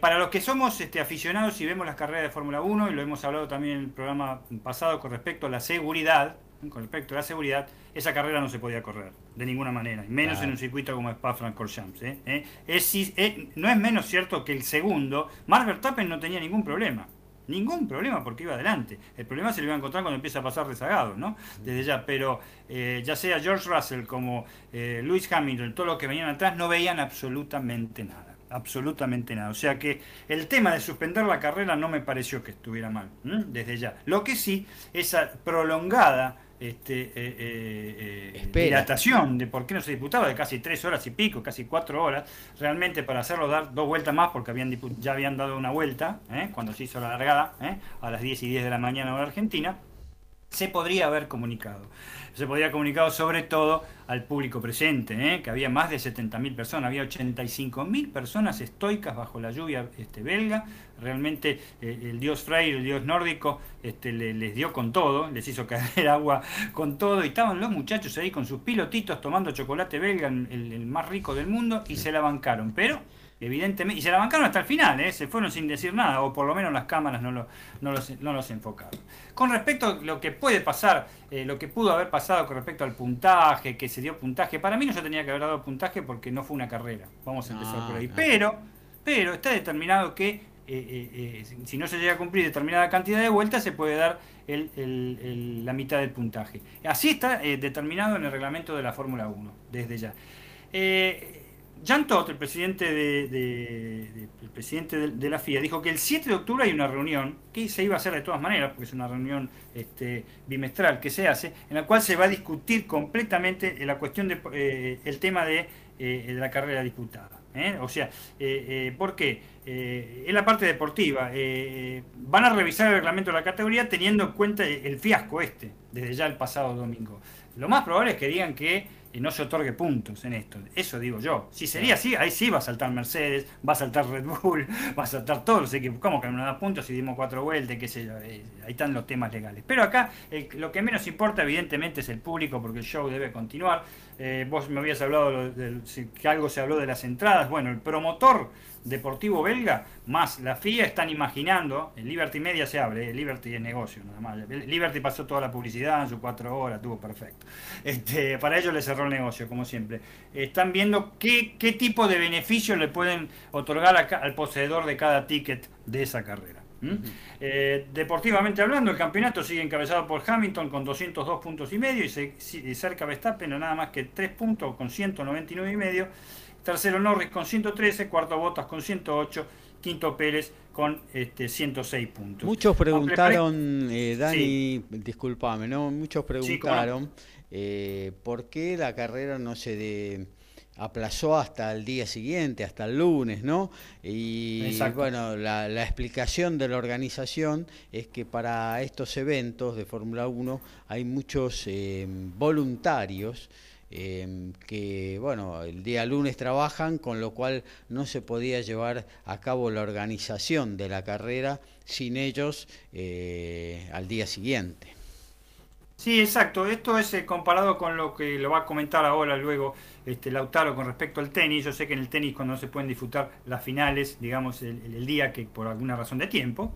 para los que somos este, aficionados y vemos las carreras de Fórmula 1, y lo hemos hablado también en el programa pasado con respecto a la seguridad, con respecto a la seguridad, esa carrera no se podía correr de ninguna manera, menos en un circuito como Spa-Francorchamps. ¿eh? Es, no es menos cierto que el segundo, Mark Verstappen no tenía ningún problema. Ningún problema porque iba adelante. El problema se lo iba a encontrar cuando empieza a pasar rezagado, ¿no? Desde ya. Pero eh, ya sea George Russell como eh, Lewis Hamilton, todos los que venían atrás, no veían absolutamente nada. Absolutamente nada. O sea que el tema de suspender la carrera no me pareció que estuviera mal, desde ya. Lo que sí, esa prolongada este, eh, eh, eh dilatación de por qué no se disputaba de casi tres horas y pico, casi cuatro horas, realmente para hacerlo dar dos vueltas más, porque habían ya habían dado una vuelta ¿eh? cuando se hizo la largada a las 10 y 10 de la mañana hora argentina, se podría haber comunicado se podía comunicado sobre todo al público presente, ¿eh? que había más de 70.000 personas, había 85.000 personas estoicas bajo la lluvia este, belga, realmente eh, el dios Frey, el dios nórdico, este, les dio con todo, les hizo caer agua con todo, y estaban los muchachos ahí con sus pilotitos tomando chocolate belga, el más rico del mundo, y se la bancaron, pero evidentemente, y se la bancaron hasta el final, ¿eh? se fueron sin decir nada, o por lo menos las cámaras no, lo, no, los, no los enfocaron. Con respecto a lo que puede pasar, eh, lo que pudo haber pasado con respecto al puntaje, que se dio puntaje, para mí no se tenía que haber dado puntaje porque no fue una carrera, vamos a empezar por ahí. Ah, pero, pero está determinado que eh, si no se llega a cumplir determinada cantidad de vueltas, se puede dar la mitad del puntaje. Así está determinado en el reglamento de la Fórmula 1, desde ya Jean Todt, el presidente, de, el presidente de, la FIA, dijo que el 7 de octubre hay una reunión, que se iba a hacer de todas maneras, porque es una reunión este, bimestral que se hace, en la cual se va a discutir completamente la cuestión de, eh, el tema de, eh, la carrera disputada. ¿eh? O sea, ¿por qué? en la parte deportiva, van a revisar el reglamento de la categoría teniendo en cuenta el fiasco este, desde ya el pasado domingo. Lo más probable es que digan que y no se otorgue puntos en esto. Eso digo yo. Si sería así, ahí sí va a saltar Mercedes, va a saltar Red Bull, va a saltar todos los equipos. ¿Cómo que no da puntos si dimos cuatro vueltas? qué sé yo? Eh, ahí están los temas legales. Pero acá lo que menos importa evidentemente es el público porque el show debe continuar. Eh, vos me habías hablado de, que algo se habló de las entradas. Bueno, el promotor deportivo belga más la FIA están imaginando, el Liberty Media se abre, el Liberty es negocio nada más. Liberty pasó toda la publicidad en sus cuatro horas, tuvo perfecto. Este, para ellos le cerró el negocio, como siempre. Están viendo qué, qué tipo de beneficios le pueden otorgar al poseedor de cada ticket de esa carrera. Eh, deportivamente hablando, el campeonato sigue encabezado por Hamilton con 202 puntos y medio y, se, cerca Verstappen nada más que 3 puntos con 199 y medio tercero Norris con 113, cuarto Bottas con 108, quinto Pérez con este, 106 puntos. Muchos preguntaron, eh, Dani, discúlpame, ¿no? Muchos preguntaron eh, por qué la carrera no se de, aplazó hasta el día siguiente, hasta el lunes, ¿no? Y bueno, la, la, explicación de la organización es que para estos eventos de Fórmula 1 hay muchos eh, voluntarios Em, que bueno, el día lunes trabajan, con lo cual no se podía llevar a cabo la organización de la carrera sin ellos eh, al día siguiente. Sí, exacto. Esto es eh, comparado con lo que lo va a comentar ahora luego este, Lautaro con respecto al tenis. Yo sé que en el tenis cuando no se pueden disfrutar las finales, digamos, el día que por alguna razón de tiempo,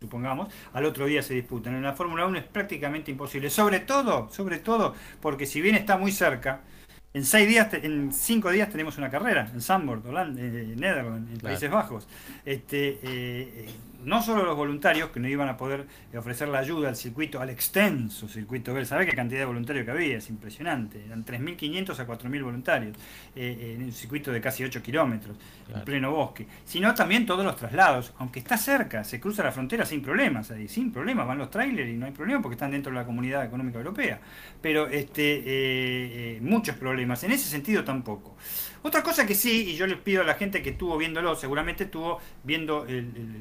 supongamos, al otro día se disputan. En la Fórmula 1 es prácticamente imposible, sobre todo, sobre todo, porque si bien está muy cerca, en seis días, en cinco días tenemos una carrera en Zandvoort, Holanda, en Netherlands, en Países Bajos. Este, eh, eh, no solo los voluntarios que no iban a poder ofrecer la ayuda al circuito, al extenso circuito Bell, ¿sabés qué cantidad de voluntarios que había? Es impresionante, eran 3.500 a 4.000 voluntarios eh, en un circuito de casi 8 kilómetros, en pleno bosque, sino también todos los traslados, aunque está cerca, se cruza la frontera sin problemas, ahí, sin problemas, van los trailers y no hay problema porque están dentro de la comunidad económica europea, pero este, eh, eh, muchos problemas, en ese sentido tampoco. Otra cosa que sí, y yo les pido a la gente que estuvo viéndolo, seguramente estuvo viendo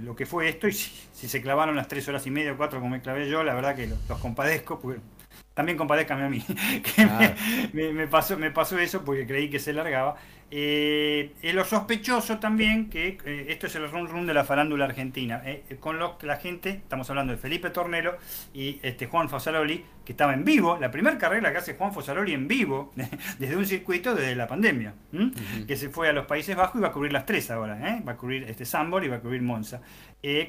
lo que fue esto, y si, se clavaron las tres horas y media o cuatro como me clavé yo, la verdad que los, compadezco, porque también compadezcame a mí, que me, pasó, me pasó eso porque creí que se largaba. Eh, lo sospechoso también que eh, esto es el run run de la farándula argentina, eh, con lo, la gente, estamos hablando de Felipe Tornero y este Juan Fasaroli, que estaba en vivo, la primera carrera que hace Juan Fasaroli en vivo, desde un circuito desde la pandemia, que se fue a los Países Bajos y va a cubrir las tres ahora, va a cubrir este Sambor y va a cubrir Monza,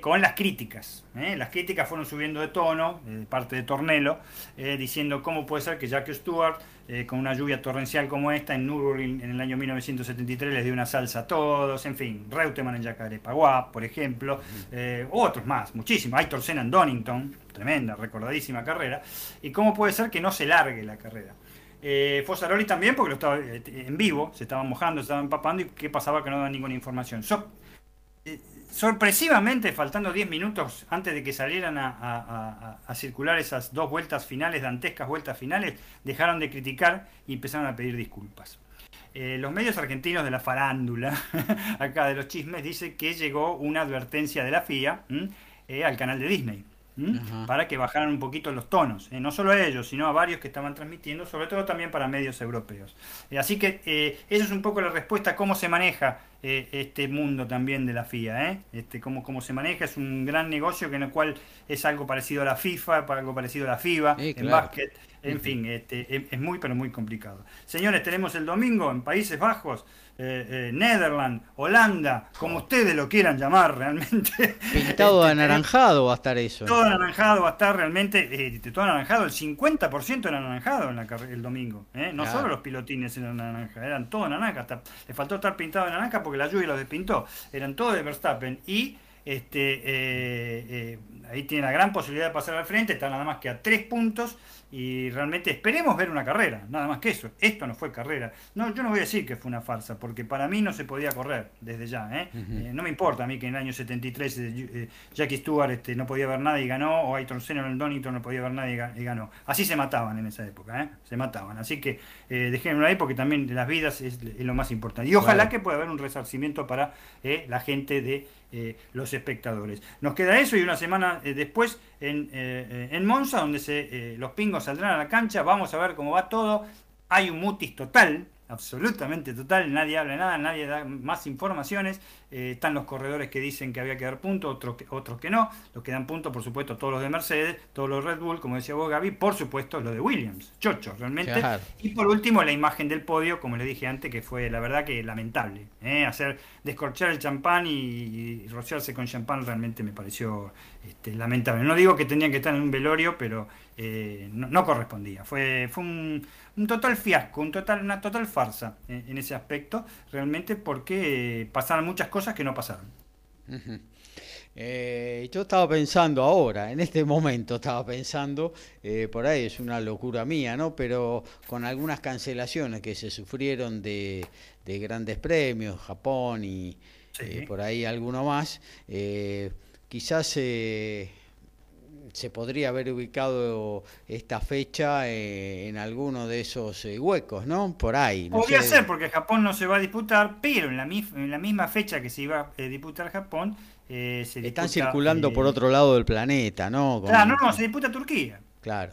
con las críticas. Las críticas fueron subiendo de tono, de parte de Tornelo, diciendo cómo puede ser que Jack Stewart eh, con una lluvia torrencial como esta, en Nürburgring en el año 1973 les dio una salsa a todos, en fin, Reutemann en Yacarepaguá, por ejemplo, eh, otros más, muchísimos, Aitor Senna en Donington, tremenda, recordadísima carrera, y cómo puede ser que no se largue la carrera. Eh, Fosaroli también, porque lo estaba eh, en vivo, se estaban mojando, se estaban empapando, y qué pasaba que no daban ninguna información sorpresivamente, faltando 10 minutos antes de que salieran a, circular esas dos vueltas finales, dantescas vueltas finales, dejaron de criticar y empezaron a pedir disculpas. Eh, los medios argentinos de la farándula, acá de los chismes, dicen que llegó una advertencia de la FIA eh, al canal de Disney. para que bajaran un poquito los tonos, eh, no solo a ellos, sino a varios que estaban transmitiendo, sobre todo también para medios europeos. así que eso es un poco la respuesta a cómo se maneja eh, este mundo también de la FIA, ¿eh? este, cómo, cómo se maneja, es un gran negocio que en el cual es algo parecido a la FIFA, algo parecido a la FIBA, en básquet, en fin, este, es, muy pero muy complicado. Señores, tenemos el domingo en Países Bajos, eh, eh Netherlands, Holanda, como ustedes lo quieran llamar realmente. Pintado de este, anaranjado va a estar eso. Todo anaranjado va a estar realmente, eh, todo anaranjado, el 50% era anaranjado en la, el domingo. ¿eh? No solo los pilotines eran naranja, eran todo naranja. Hasta, le faltó estar pintado de naranja porque la lluvia los despintó. Eran todos de Verstappen. Y este, ahí tiene la gran posibilidad de pasar al frente, está nada más que a tres puntos y realmente esperemos ver una carrera, nada más que eso. Esto no fue carrera. No, yo no voy a decir que fue una farsa, porque para mí no se podía correr desde ya. ¿eh? eh no me importa a mí que en el año 73 eh, eh, Jackie Stewart este, no podía ver nada y ganó, o Ayton Senna en el Donington no podía ver nada y, ganó. Así se mataban en esa época, se mataban. Así que dejémoslo ahí porque también las vidas es, lo más importante. Y ojalá que pueda haber un resarcimiento para la gente de los espectadores. Nos queda eso y una semana después en, eh, en, Monza, donde se, los pingos saldrán a la cancha, vamos a ver cómo va todo. Hay un mutis total, absolutamente total, nadie habla nada, nadie da más informaciones. Eh, están los corredores que dicen que había que dar puntos, otros que, otros que no. Los que dan puntos, por supuesto, todos los de Mercedes, todos los Red Bull, como decía vos, Gaby, por supuesto, los de Williams, chocho, realmente. Y por último, la imagen del podio, como le dije antes, que fue la verdad que lamentable. ¿eh? Hacer descorchar el champán y, rociarse con champán realmente me pareció este, lamentable. No digo que tenían que estar en un velorio, pero eh, no, correspondía. Fue, fue un, total fiasco, un total, una total farsa en, ese aspecto, realmente porque pasaron muchas cosas que no pasaron. Eh, yo estaba pensando ahora, en este momento estaba pensando, eh, por ahí es una locura mía, ¿no? Pero con algunas cancelaciones que se sufrieron de, grandes premios, Japón y eh, por ahí alguno más, quizás se podría haber ubicado esta fecha eh, en alguno de esos eh, huecos, ¿no? Por ahí. Podría ser, porque Japón no se va a disputar, pero en la, en la misma fecha que se iba a eh, disputar Japón, se Están circulando por otro lado del planeta, ¿no? Claro, no, no, se disputa Turquía. Claro.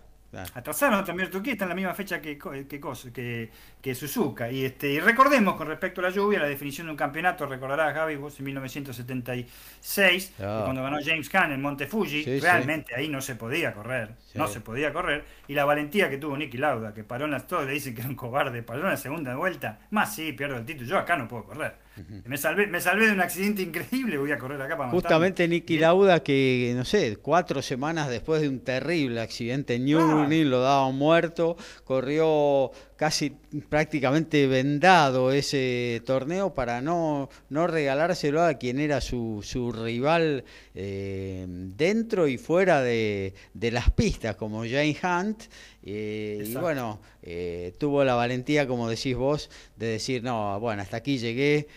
Atrasaron también Turquía, está en la misma fecha que, que, que, que Suzuka. Y, este, y recordemos con respecto a la lluvia, la definición de un campeonato, recordarás Javi, vos en 1976, cuando ganó James Khan en Monte Fuji, realmente ahí no se podía correr, no se podía correr. Y la valentía que tuvo Nicky Lauda, que paró en las, todos le dicen que era un cobarde, paró en la segunda vuelta, más sí, pierdo el título, yo acá no puedo correr. Me salvé, me salvé de un accidente increíble, voy a correr acá para Justamente Nicky Lauda, que no sé, cuatro semanas después de un terrible accidente en Newry, lo daban muerto, corrió casi prácticamente vendado ese torneo para no, no regalárselo a quien era su, su rival eh, dentro y fuera de, de, las pistas, como Jane Hunt. Eh, y bueno, eh, tuvo la valentía, como decís vos, de decir, no, bueno, hasta aquí llegué,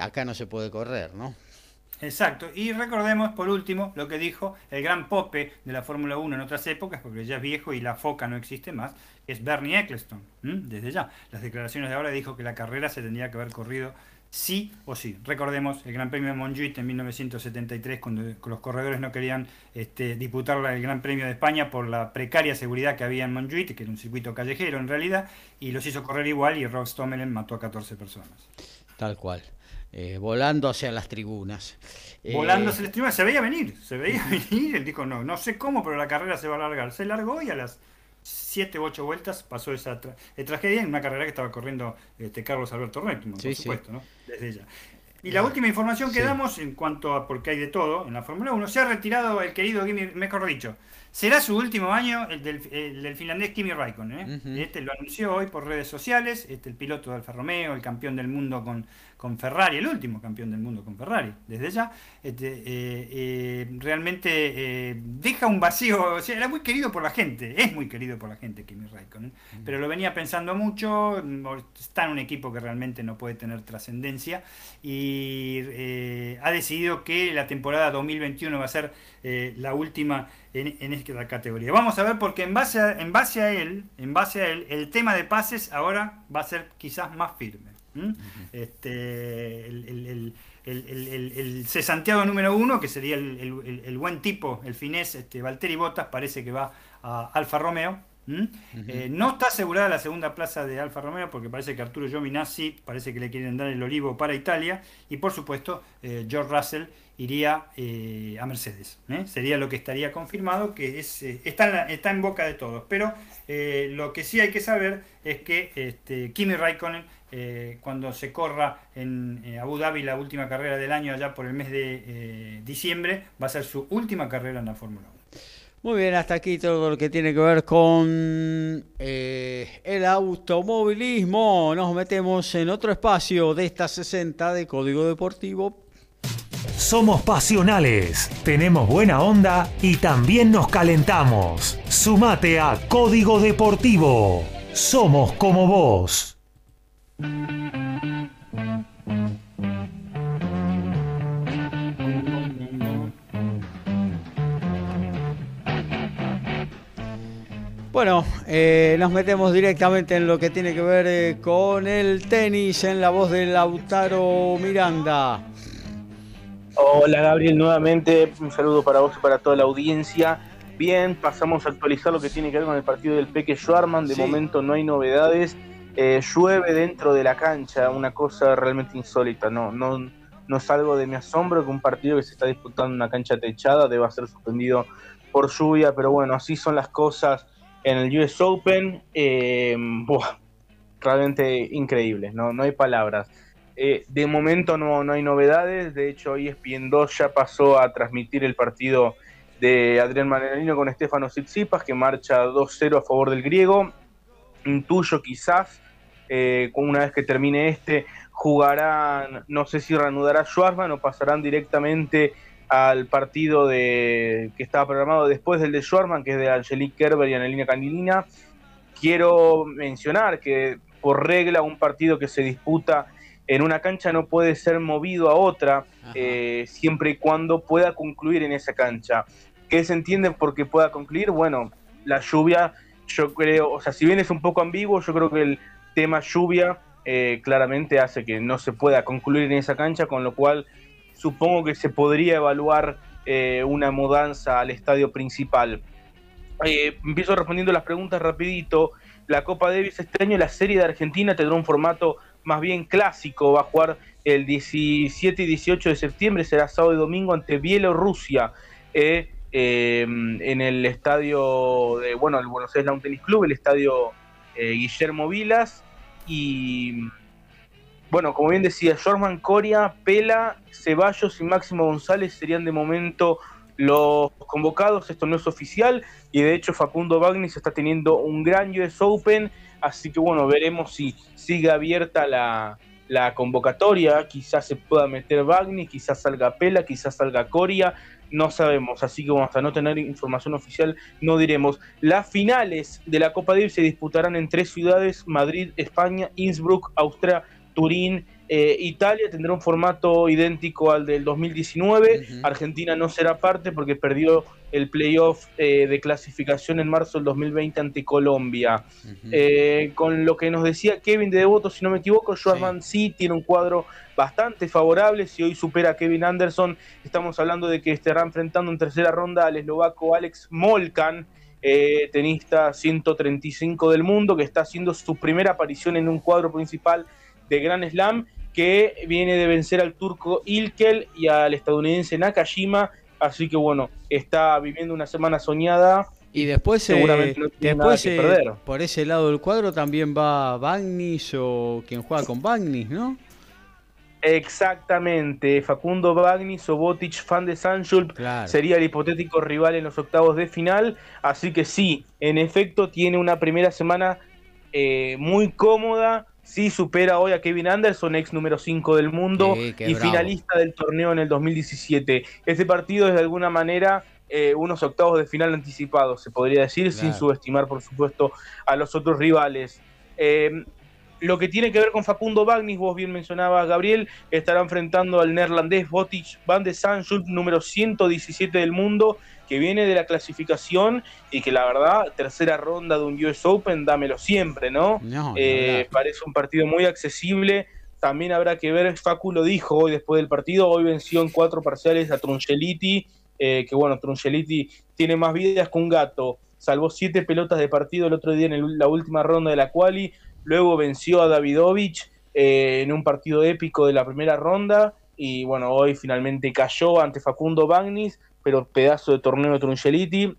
acá no se puede correr, ¿no? Exacto. Y recordemos, por último, lo que dijo el gran pope de la Fórmula 1 en otras épocas, porque ya es viejo y la foca no existe más, es Bernie Eccleston. Desde ya. Las declaraciones de ahora dijo que la carrera se tendría que haber corrido sí o sí. Recordemos el Gran Premio de Montjuic en 1973, cuando los corredores no querían este, disputar el Gran Premio de España por la precaria seguridad que había en Montjuic, que era un circuito callejero en realidad, y los hizo correr igual y Rob Stommelen mató a 14 personas. Tal cual. Eh, volando hacia las tribunas. Volando eh, hacia las tribunas, se veía venir, se veía venir, él dijo, no, no sé cómo, pero la carrera se va a alargar. Se largó y a las 7 u 8 vueltas pasó esa tragedia en una carrera que estaba corriendo este, Carlos Alberto Reitman, por supuesto, ¿no? desde ella. Y la última información que damos en cuanto a porque hay de todo en la Fórmula 1, se ha retirado el querido Kimi, mejor dicho, será su último año el del, finlandés Kimi Raikkonen. ¿eh? Este lo anunció hoy por redes sociales, este el piloto de Alfa Romeo, el campeón del mundo con con Ferrari, el último campeón del mundo con Ferrari, desde ya, este, eh, eh, realmente eh, deja un vacío, o sea, era muy querido por la gente, es muy querido por la gente Kimi Raikkonen, pero lo venía pensando mucho, está en un equipo que realmente no puede tener trascendencia y ha decidido que la temporada 2021 va a ser la última en, esta categoría. Vamos a ver porque en base en base a él, en base a él, el tema de pases ahora va a ser quizás más firme este, el, el, cesanteado número uno, que sería el, buen tipo, el finés, este, Valtteri Bottas, parece que va a Alfa Romeo. Eh, no está asegurada la segunda plaza de Alfa Romeo porque parece que Arturo Giovinazzi parece que le quieren dar el olivo para Italia y por supuesto eh, George Russell iría eh, a Mercedes. Sería lo que estaría confirmado, que es, está, en está en boca de todos. Pero lo que sí hay que saber es que este, Kimi Raikkonen eh, cuando se corra en eh, Abu Dhabi la última carrera del año, allá por el mes de eh, diciembre, va a ser su última carrera en la Fórmula 1. Muy bien, hasta aquí todo lo que tiene que ver con el automovilismo. Nos metemos en otro espacio de esta 60 de Código Deportivo. Somos pasionales, tenemos buena onda y también nos calentamos. Sumate a Código Deportivo. Somos como vos. Bueno, eh, nos metemos directamente en lo que tiene que ver eh, con el tenis en la voz de Lautaro Miranda. Hola Gabriel, nuevamente un saludo para vos y para toda la audiencia. Bien, pasamos a actualizar lo que tiene que ver con el partido del Peque Schwarman. De momento no hay novedades. Eh, llueve dentro de la cancha, una cosa realmente insólita. No, no, no es algo de mi asombro que un partido que se está disputando en una cancha techada deba ser suspendido por lluvia, pero bueno, así son las cosas en el US Open. Eh, realmente increíble, no, no hay palabras. Eh, de momento no, no hay novedades, de hecho ESPN 2 ya pasó a transmitir el partido de Adrián Manarino con Estefano Tsitsipas, que marcha 2-0 a favor del griego. Intuyo quizás, eh, una vez que termine este, jugarán, no sé si reanudará Schwarzman o pasarán directamente al partido de, que estaba programado después del de Schwarman, que es de Angelique Kerber y Anelina Canilina. Quiero mencionar que por regla un partido que se disputa en una cancha no puede ser movido a otra eh, siempre y cuando pueda concluir en esa cancha. ¿Qué se entiende por qué pueda concluir? Bueno, la lluvia, yo creo, o sea, si bien es un poco ambiguo, yo creo que el tema lluvia eh, claramente hace que no se pueda concluir en esa cancha, con lo cual supongo que se podría evaluar eh, una mudanza al estadio principal. Eh, empiezo respondiendo las preguntas rapidito. La Copa Davis este año, la serie de Argentina tendrá un formato más bien clásico. Va a jugar el 17 y 18 de septiembre, será sábado y domingo ante Bielorrusia. En el estadio de, bueno, el Buenos Aires Lawn Tennis Club, el estadio Guillermo Vilas. Y bueno, como bien decía, Jorman Coria, Pela, Ceballos y Máximo González serían de momento los convocados. Esto no es oficial y de hecho Facundo Bagnis está teniendo un gran US Open, así que bueno, veremos si sigue abierta la, convocatoria. Quizás se pueda meter Bagnis, quizás salga Pela, quizás salga Coria. No sabemos, así que hasta no tener información oficial no diremos. Las finales de la Copa Davis se disputarán en tres ciudades, Madrid, España, Innsbruck, Austria, Turín, eh, Italia tendrá un formato idéntico al del 2019. Argentina no será parte porque perdió el playoff eh, de clasificación en marzo del 2020 ante Colombia. Eh, con lo que nos decía Kevin de Devoto, si no me equivoco, Schwarzman sí. tiene un cuadro bastante favorable. Si hoy supera a Kevin Anderson, estamos hablando de que estará enfrentando en tercera ronda al eslovaco Alex Molkan. tenista 135 del mundo, que está haciendo su primera aparición en un cuadro principal de Grand Slam que viene de vencer al turco Ilkel y al estadounidense Nakajima. Así que bueno, está viviendo una semana soñada. Y después, eh, seguramente después eh, por ese lado del cuadro también va Bagnis o quien juega con Bagnis, ¿no? Exactamente, Facundo Bagnis o Botic, fan de Sanchul, sería el hipotético rival en los octavos de final. Así que sí, en efecto, tiene una primera semana eh, muy cómoda sí supera hoy a Kevin Anderson, ex número 5 del mundo y finalista del torneo en el 2017. Este partido es de alguna manera eh, unos octavos de final anticipados, se podría decir, sin subestimar, por supuesto, a los otros rivales. Eh, lo que tiene que ver con Facundo Bagnis, vos bien mencionabas, Gabriel, estará enfrentando al neerlandés Botic Van de Sanschulp, número 117 del mundo, que viene de la clasificación y que la verdad, tercera ronda de un US Open, dámelo siempre, ¿no? Eh, parece un partido muy accesible. También habrá que ver, Facu lo dijo hoy después del partido, hoy venció en cuatro parciales a Truncheliti, eh, que bueno, Truncheliti tiene más vidas que un gato, salvó siete pelotas de partido el otro día en la última ronda de la quali, luego venció a Davidovich eh, en un partido épico de la primera ronda, y bueno, hoy finalmente cayó ante Facundo Bagnis, pero pedazo de torneo de.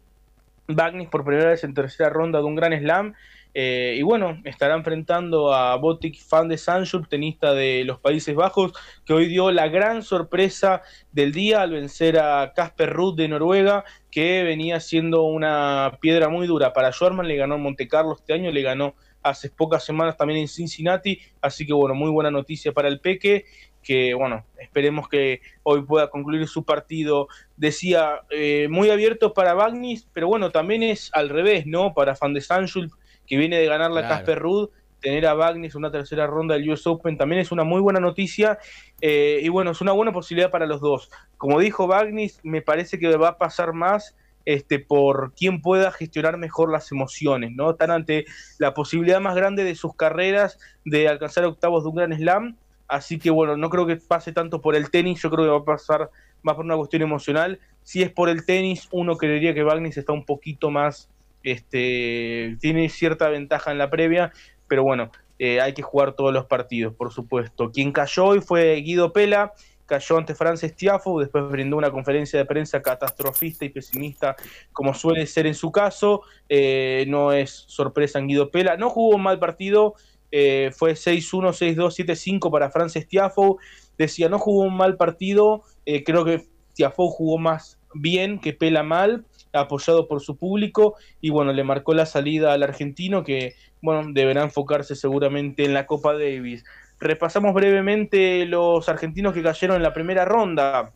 Bagnis por primera vez en tercera ronda de un gran slam. Eh, y bueno, estará enfrentando a Botic Fan de Sanchuk, tenista de los Países Bajos, que hoy dio la gran sorpresa del día al vencer a Casper Ruth de Noruega, que venía siendo una piedra muy dura para Schwarman. Le ganó en Monte Carlo este año, le ganó hace pocas semanas también en Cincinnati. Así que bueno, muy buena noticia para el Peque. Que bueno, esperemos que hoy pueda concluir su partido. Decía, eh, muy abierto para Bagnis, pero bueno, también es al revés, ¿no? Para Fan de Sanchul, que viene de ganar la Casper Ruud, tener a Bagnis una tercera ronda del US Open también es una muy buena noticia eh, y bueno, es una buena posibilidad para los dos. Como dijo Bagnis, me parece que va a pasar más este, por quien pueda gestionar mejor las emociones, ¿no? Están ante la posibilidad más grande de sus carreras de alcanzar octavos de un gran slam, así que bueno, no creo que pase tanto por el tenis, yo creo que va a pasar más por una cuestión emocional. Si es por el tenis, uno creería que Bagnis está un poquito más, este, tiene cierta ventaja en la previa, pero bueno, eh, hay que jugar todos los partidos, por supuesto. Quien cayó hoy fue Guido Pela, cayó ante Frances Tiafo, después brindó una conferencia de prensa catastrofista y pesimista, como suele ser en su caso. Eh, no es sorpresa en Guido Pela. No jugó un mal partido, eh, fue 6-1, 6-2, 7-5 para Frances Tiafo. Decía, no jugó un mal partido, eh, creo que Tiafo jugó más bien que Pela mal, apoyado por su público, y bueno, le marcó la salida al argentino que, bueno, deberá enfocarse seguramente en la Copa Davis. Repasamos brevemente los argentinos que cayeron en la primera ronda.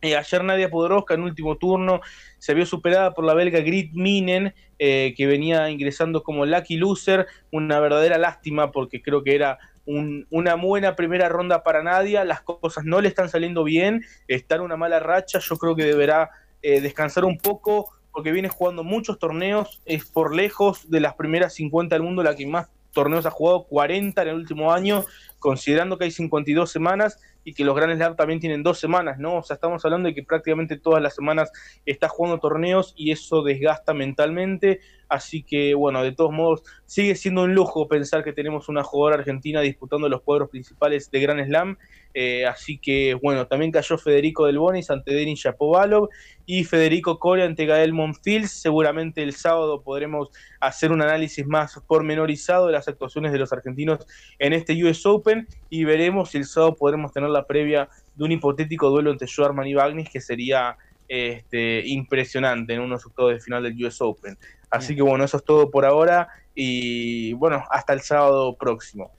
Eh, ayer Nadia Podoroska en último turno se vio superada por la belga Grit Minen, eh, que venía ingresando como lucky loser. Una verdadera lástima porque creo que era una buena primera ronda para Nadia. Las cosas no le están saliendo bien, está en una mala racha. Yo creo que deberá eh, descansar un poco porque viene jugando muchos torneos. Es por lejos de las primeras 50 del mundo la que más torneos ha jugado, 40 en el último año considerando que hay 52 semanas y que los Grand Slam también tienen dos semanas, ¿no? O sea, estamos hablando de que prácticamente todas las semanas está jugando torneos y eso desgasta mentalmente. Así que, bueno, de todos modos, sigue siendo un lujo pensar que tenemos una jugadora argentina disputando los cuadros principales de Grand Slam. Eh, así que, bueno, también cayó Federico Del Bonis ante Denis Shapovalov y Federico Coria ante Gael Monfils. Seguramente el sábado podremos hacer un análisis más pormenorizado de las actuaciones de los argentinos en este US Open y veremos si el sábado podremos tener la previa de un hipotético duelo entre Schwarman y Bagnis que sería este, impresionante en unos octavos de final del US Open. Así que bueno, eso es todo por ahora y bueno, hasta el sábado próximo.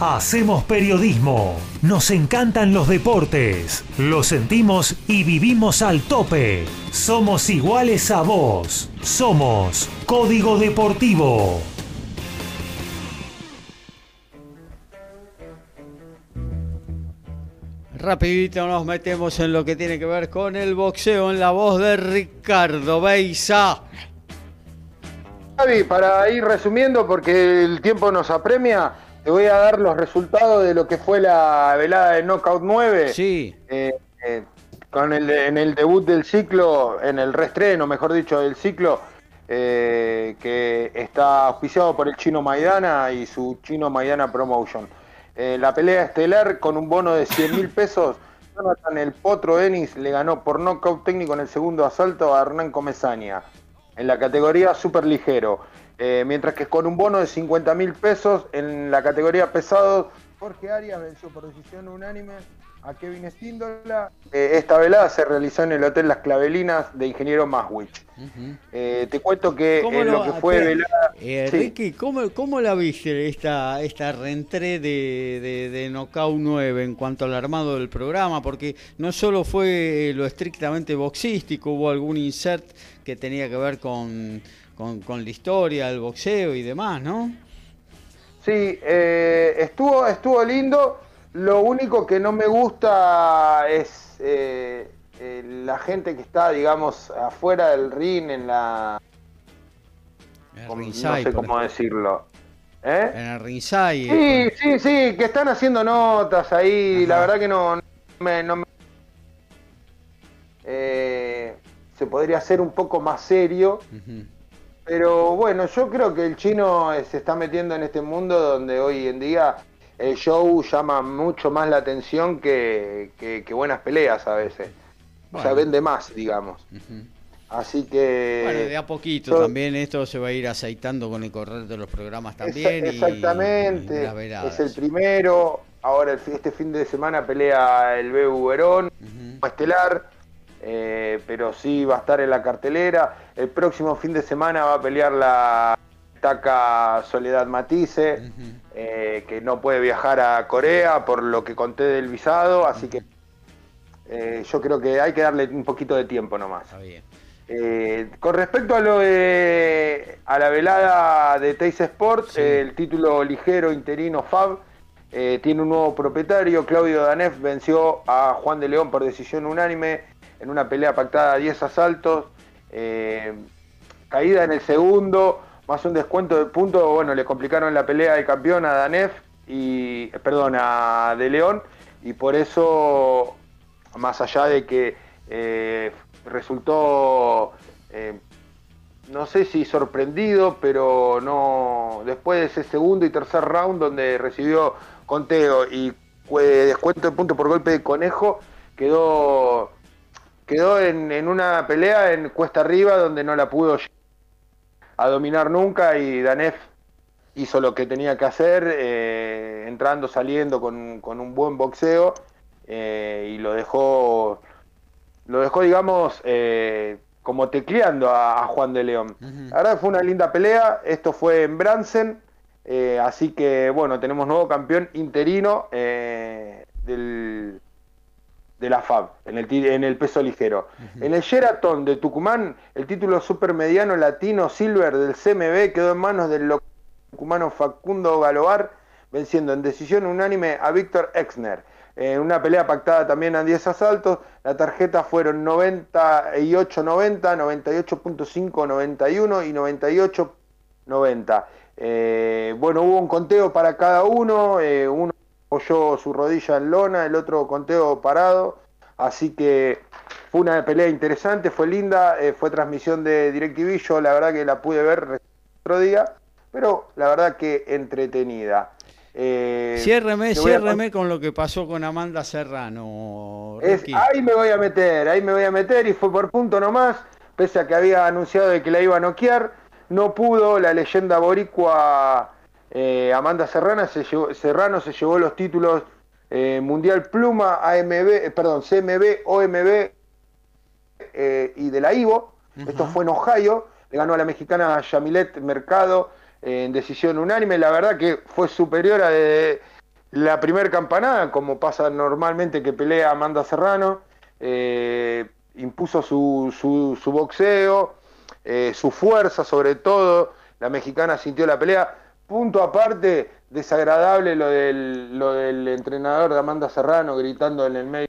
Hacemos periodismo, nos encantan los deportes, lo sentimos y vivimos al tope. Somos iguales a vos, somos Código Deportivo. Rapidito nos metemos en lo que tiene que ver con el boxeo en la voz de Ricardo Beisa. Javi, para ir resumiendo, porque el tiempo nos apremia, te voy a dar los resultados de lo que fue la velada de Knockout 9. Sí. Eh, eh, con el, en el debut del ciclo, en el reestreno, mejor dicho, del ciclo, eh, que está auspiciado por el chino Maidana y su chino Maidana Promotion. La pelea estelar con un bono de 100 mil pesos. Jonathan El Potro Denis le ganó por knockout técnico en el segundo asalto a Hernán Comesaña en la categoría super ligero. Eh, mientras que con un bono de 50 mil pesos en la categoría pesado, Jorge Arias venció por decisión unánime a Kevin Stíndola. Eh, esta velada se realizó en el Hotel Las Clavelinas de Ingeniero Maswich. Eh, te cuento que en lo, que fue velada... Ricky, ¿cómo, la viste esta, esta reentré de, de, de Knockout 9 en cuanto al armado del programa? Porque no solo fue lo estrictamente boxístico, hubo algún insert que tenía que ver con con, la historia, el boxeo y demás, ¿no? Sí, eh, estuvo, estuvo lindo. Lo único que no me gusta es eh, eh, la gente que está, digamos, afuera del ring, en la... no sé cómo decirlo. ¿Eh? En el ringside. Sí, sí, sí, que están haciendo notas ahí. La verdad que no, me, se podría hacer un poco más serio. Pero bueno, yo creo que el chino se está metiendo en este mundo donde hoy en día el show llama mucho más la atención que, buenas peleas a veces. O sea, vende más, digamos. Así que. Bueno, de a poquito también esto se va a ir aceitando con el correr de los programas también. exactamente. es el primero. Ahora, este fin de semana pelea el BU Verón, estelar. Eh, pero sí va a estar en la cartelera. El próximo fin de semana va a pelear la destaca Soledad Matisse, eh, que no puede viajar a Corea por lo que conté del visado, así que eh, yo creo que hay que darle un poquito de tiempo nomás. Eh, con respecto a lo de, a la velada de Teis Sport, el título ligero interino FAB tiene un nuevo propietario. Claudio Danef venció a Juan de León por decisión unánime en una pelea pactada a 10 asaltos. caída en el segundo, más un descuento de puntos, bueno, le complicaron la pelea de campeón a Danef y, perdón, a De León. Y por eso, más allá de que eh, resultó, eh, no sé si sorprendido, pero no, después de ese segundo y tercer round donde recibió conteo y descuento de puntos por golpe de conejo, quedó, quedó en, en una pelea en cuesta arriba donde no la pudo a dominar nunca y Danef hizo lo que tenía que hacer, eh, entrando, saliendo con, un buen boxeo eh, y lo dejó, lo dejó digamos, eh, como tecleando a, Juan de León. La verdad fue una linda pelea, esto fue en Bransen, así que bueno, tenemos nuevo campeón interino del, de la FAB, en el, en el peso ligero. En el Sheraton de Tucumán, el título supermediano latino Silver del CMB quedó en manos del tucumano Facundo Galoar, venciendo en decisión unánime a Víctor Exner. En una pelea pactada también a 10 asaltos, la tarjeta fueron 98-90, 98.5, 91 y 98-90. Eh, bueno, hubo un conteo para cada uno, eh, uno apoyó su rodilla en lona, el otro conteo parado, así que fue una pelea interesante, fue linda, eh, fue transmisión de DirecTV, yo la verdad que la pude ver otro día, pero la verdad que entretenida. Eh, ciérreme, con lo que pasó con Amanda Serrano. ahí me voy a meter, ahí me voy a meter y fue por punto nomás, pese a que había anunciado de que la iba a noquear, no pudo, la leyenda boricua eh, Amanda Serrano se, llevó, Serrano se llevó los títulos eh, Mundial Pluma, AMB, eh, perdón, CMB, OMB y de la IVO. Esto fue en Ohio. Le ganó a la mexicana Yamilet Mercado en decisión unánime. La verdad que fue superior a la primera campanada, como pasa normalmente que pelea Amanda Serrano. impuso su, su, su boxeo, su fuerza sobre todo. La mexicana sintió la pelea punto aparte, desagradable lo del, lo del entrenador de Amanda Serrano gritando en el medio,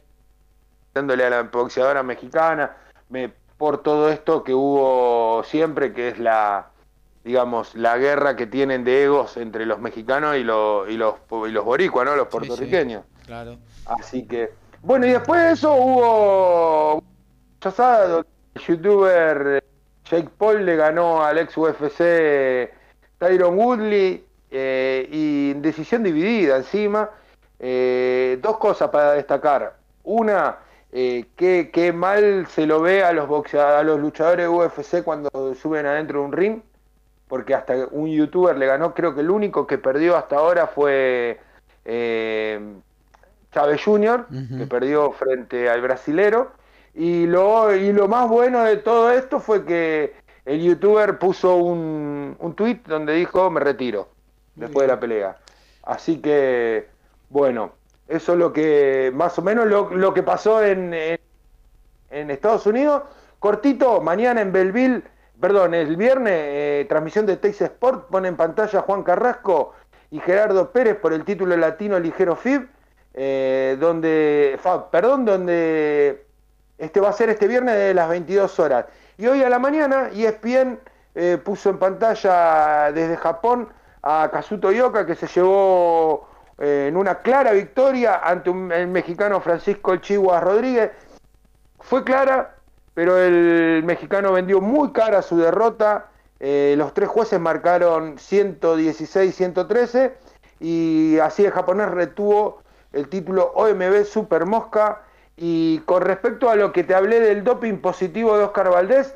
gritándole a la boxeadora mexicana, me, por todo esto que hubo siempre, que es la, digamos, la guerra que tienen de egos entre los mexicanos y, los, y los, y los boricuas, ¿no? Los puertorriqueños. claro. Así que, bueno, y después de eso hubo el youtuber Jake Paul le ganó al ex UFC Tyron Woodley eh, y decisión dividida encima. Eh, dos cosas para destacar. Una, eh, que, mal se lo ve a los boxeadores, a los luchadores UFC cuando suben adentro de un ring, porque hasta un youtuber le ganó, creo que el único que perdió hasta ahora fue Chávez Jr., que perdió frente al brasilero. Y lo, y lo más bueno de todo esto fue que el youtuber puso un, un tweet donde dijo me retiro después de la pelea. Así que, bueno, eso es lo que, más o menos lo, que pasó en, en, Estados Unidos. Cortito, mañana en Belleville, perdón, el viernes, eh, transmisión de Texas Sport, pone en pantalla Juan Carrasco y Gerardo Pérez por el título latino ligero FIB, eh, donde, perdón, donde este va a ser este viernes de las 22 horas. Y hoy a la mañana ESPN eh, puso en pantalla desde Japón a Kazuto Yoka que se llevó eh, en una clara victoria ante el mexicano Francisco El Chihuahua Rodríguez. Fue clara, pero el mexicano vendió muy cara su derrota. Eh, los tres jueces marcaron 116-113 y así el japonés retuvo el título OMB Super Mosca y con respecto a lo que te hablé del doping positivo de Oscar Valdés,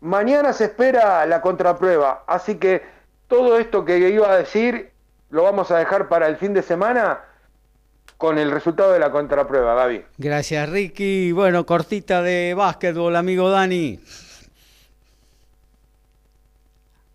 mañana se espera la contraprueba. Así que todo esto que iba a decir lo vamos a dejar para el fin de semana con el resultado de la contraprueba, Gaby. Gracias, Ricky. Bueno, cortita de básquetbol, amigo Dani.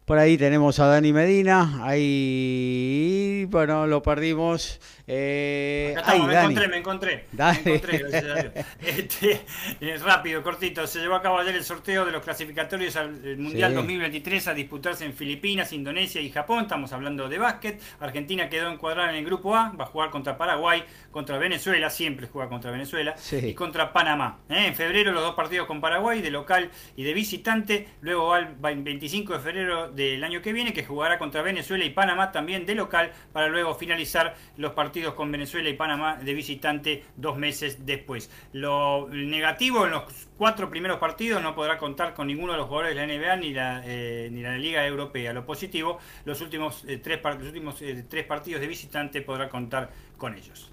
Por ahí tenemos a Dani Medina. Ahí, bueno, lo perdimos. Eh, me encontré, me encontré. Me encontré, gracias a Dios. Este, eh, rápido, cortito. Se llevó a cabo ayer el sorteo de los clasificatorios al Mundial 2023 a disputarse en Filipinas, Indonesia y Japón. Estamos hablando de básquet. Argentina quedó encuadrada en el grupo A. Va a jugar contra Paraguay, contra Venezuela. Siempre juega contra Venezuela. Y contra Panamá. ¿eh? En febrero los dos partidos con Paraguay, de local y de visitante. Luego va el 25 de febrero del año que viene, que jugará contra Venezuela y Panamá también de local, para luego finalizar los partidos con Venezuela y Panamá de visitante dos meses después. Lo negativo en los cuatro primeros partidos no podrá contar con ninguno de los jugadores de la NBA ni la, eh, ni la Liga Europea. Lo positivo, los últimos, eh, tres, los últimos eh, tres partidos de visitante podrá contar con ellos.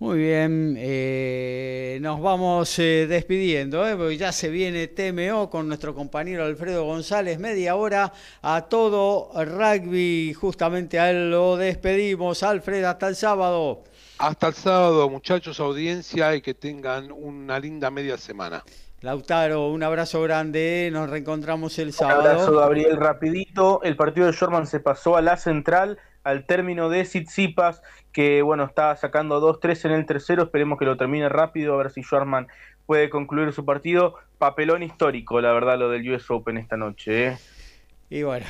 Muy bien, nos vamos despidiendo, porque ya se viene TMO con nuestro compañero Alfredo González, media hora a todo rugby, justamente a él lo despedimos. Alfredo, hasta el sábado. Hasta el sábado, muchachos, audiencia, y que tengan una linda media semana. Lautaro, un abrazo grande, nos reencontramos el sábado. Un abrazo, Gabriel, rapidito. El partido de Shorman se pasó a la central al término de Sitsipas, que bueno, está sacando 2-3 en el tercero, esperemos que lo termine rápido, a ver si Schwarman puede concluir su partido. Papelón histórico, la verdad, lo del US Open esta noche. ¿eh? Y bueno,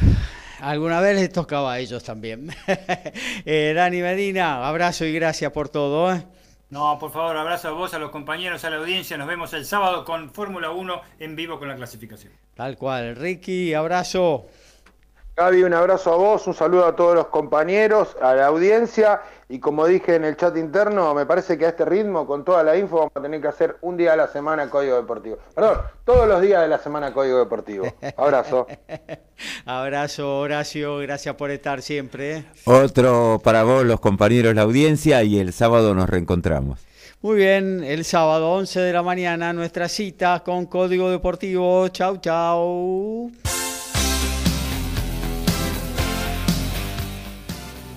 alguna vez les tocaba a ellos también. eh, Dani Medina, abrazo y gracias por todo. ¿eh? No, por favor, abrazo a vos, a los compañeros, a la audiencia. Nos vemos el sábado con Fórmula 1 en vivo con la clasificación. Tal cual. Ricky, abrazo. Gaby, un abrazo a vos, un saludo a todos los compañeros, a la audiencia y como dije en el chat interno, me parece que a este ritmo, con toda la info, vamos a tener que hacer un día a la semana Código Deportivo. Perdón, todos los días de la semana Código Deportivo. Abrazo. Abrazo, Horacio, gracias por estar siempre. ¿eh? Otro para vos, los compañeros, la audiencia y el sábado nos reencontramos. Muy bien, el sábado 11 de la mañana nuestra cita con Código Deportivo. Chau, chau.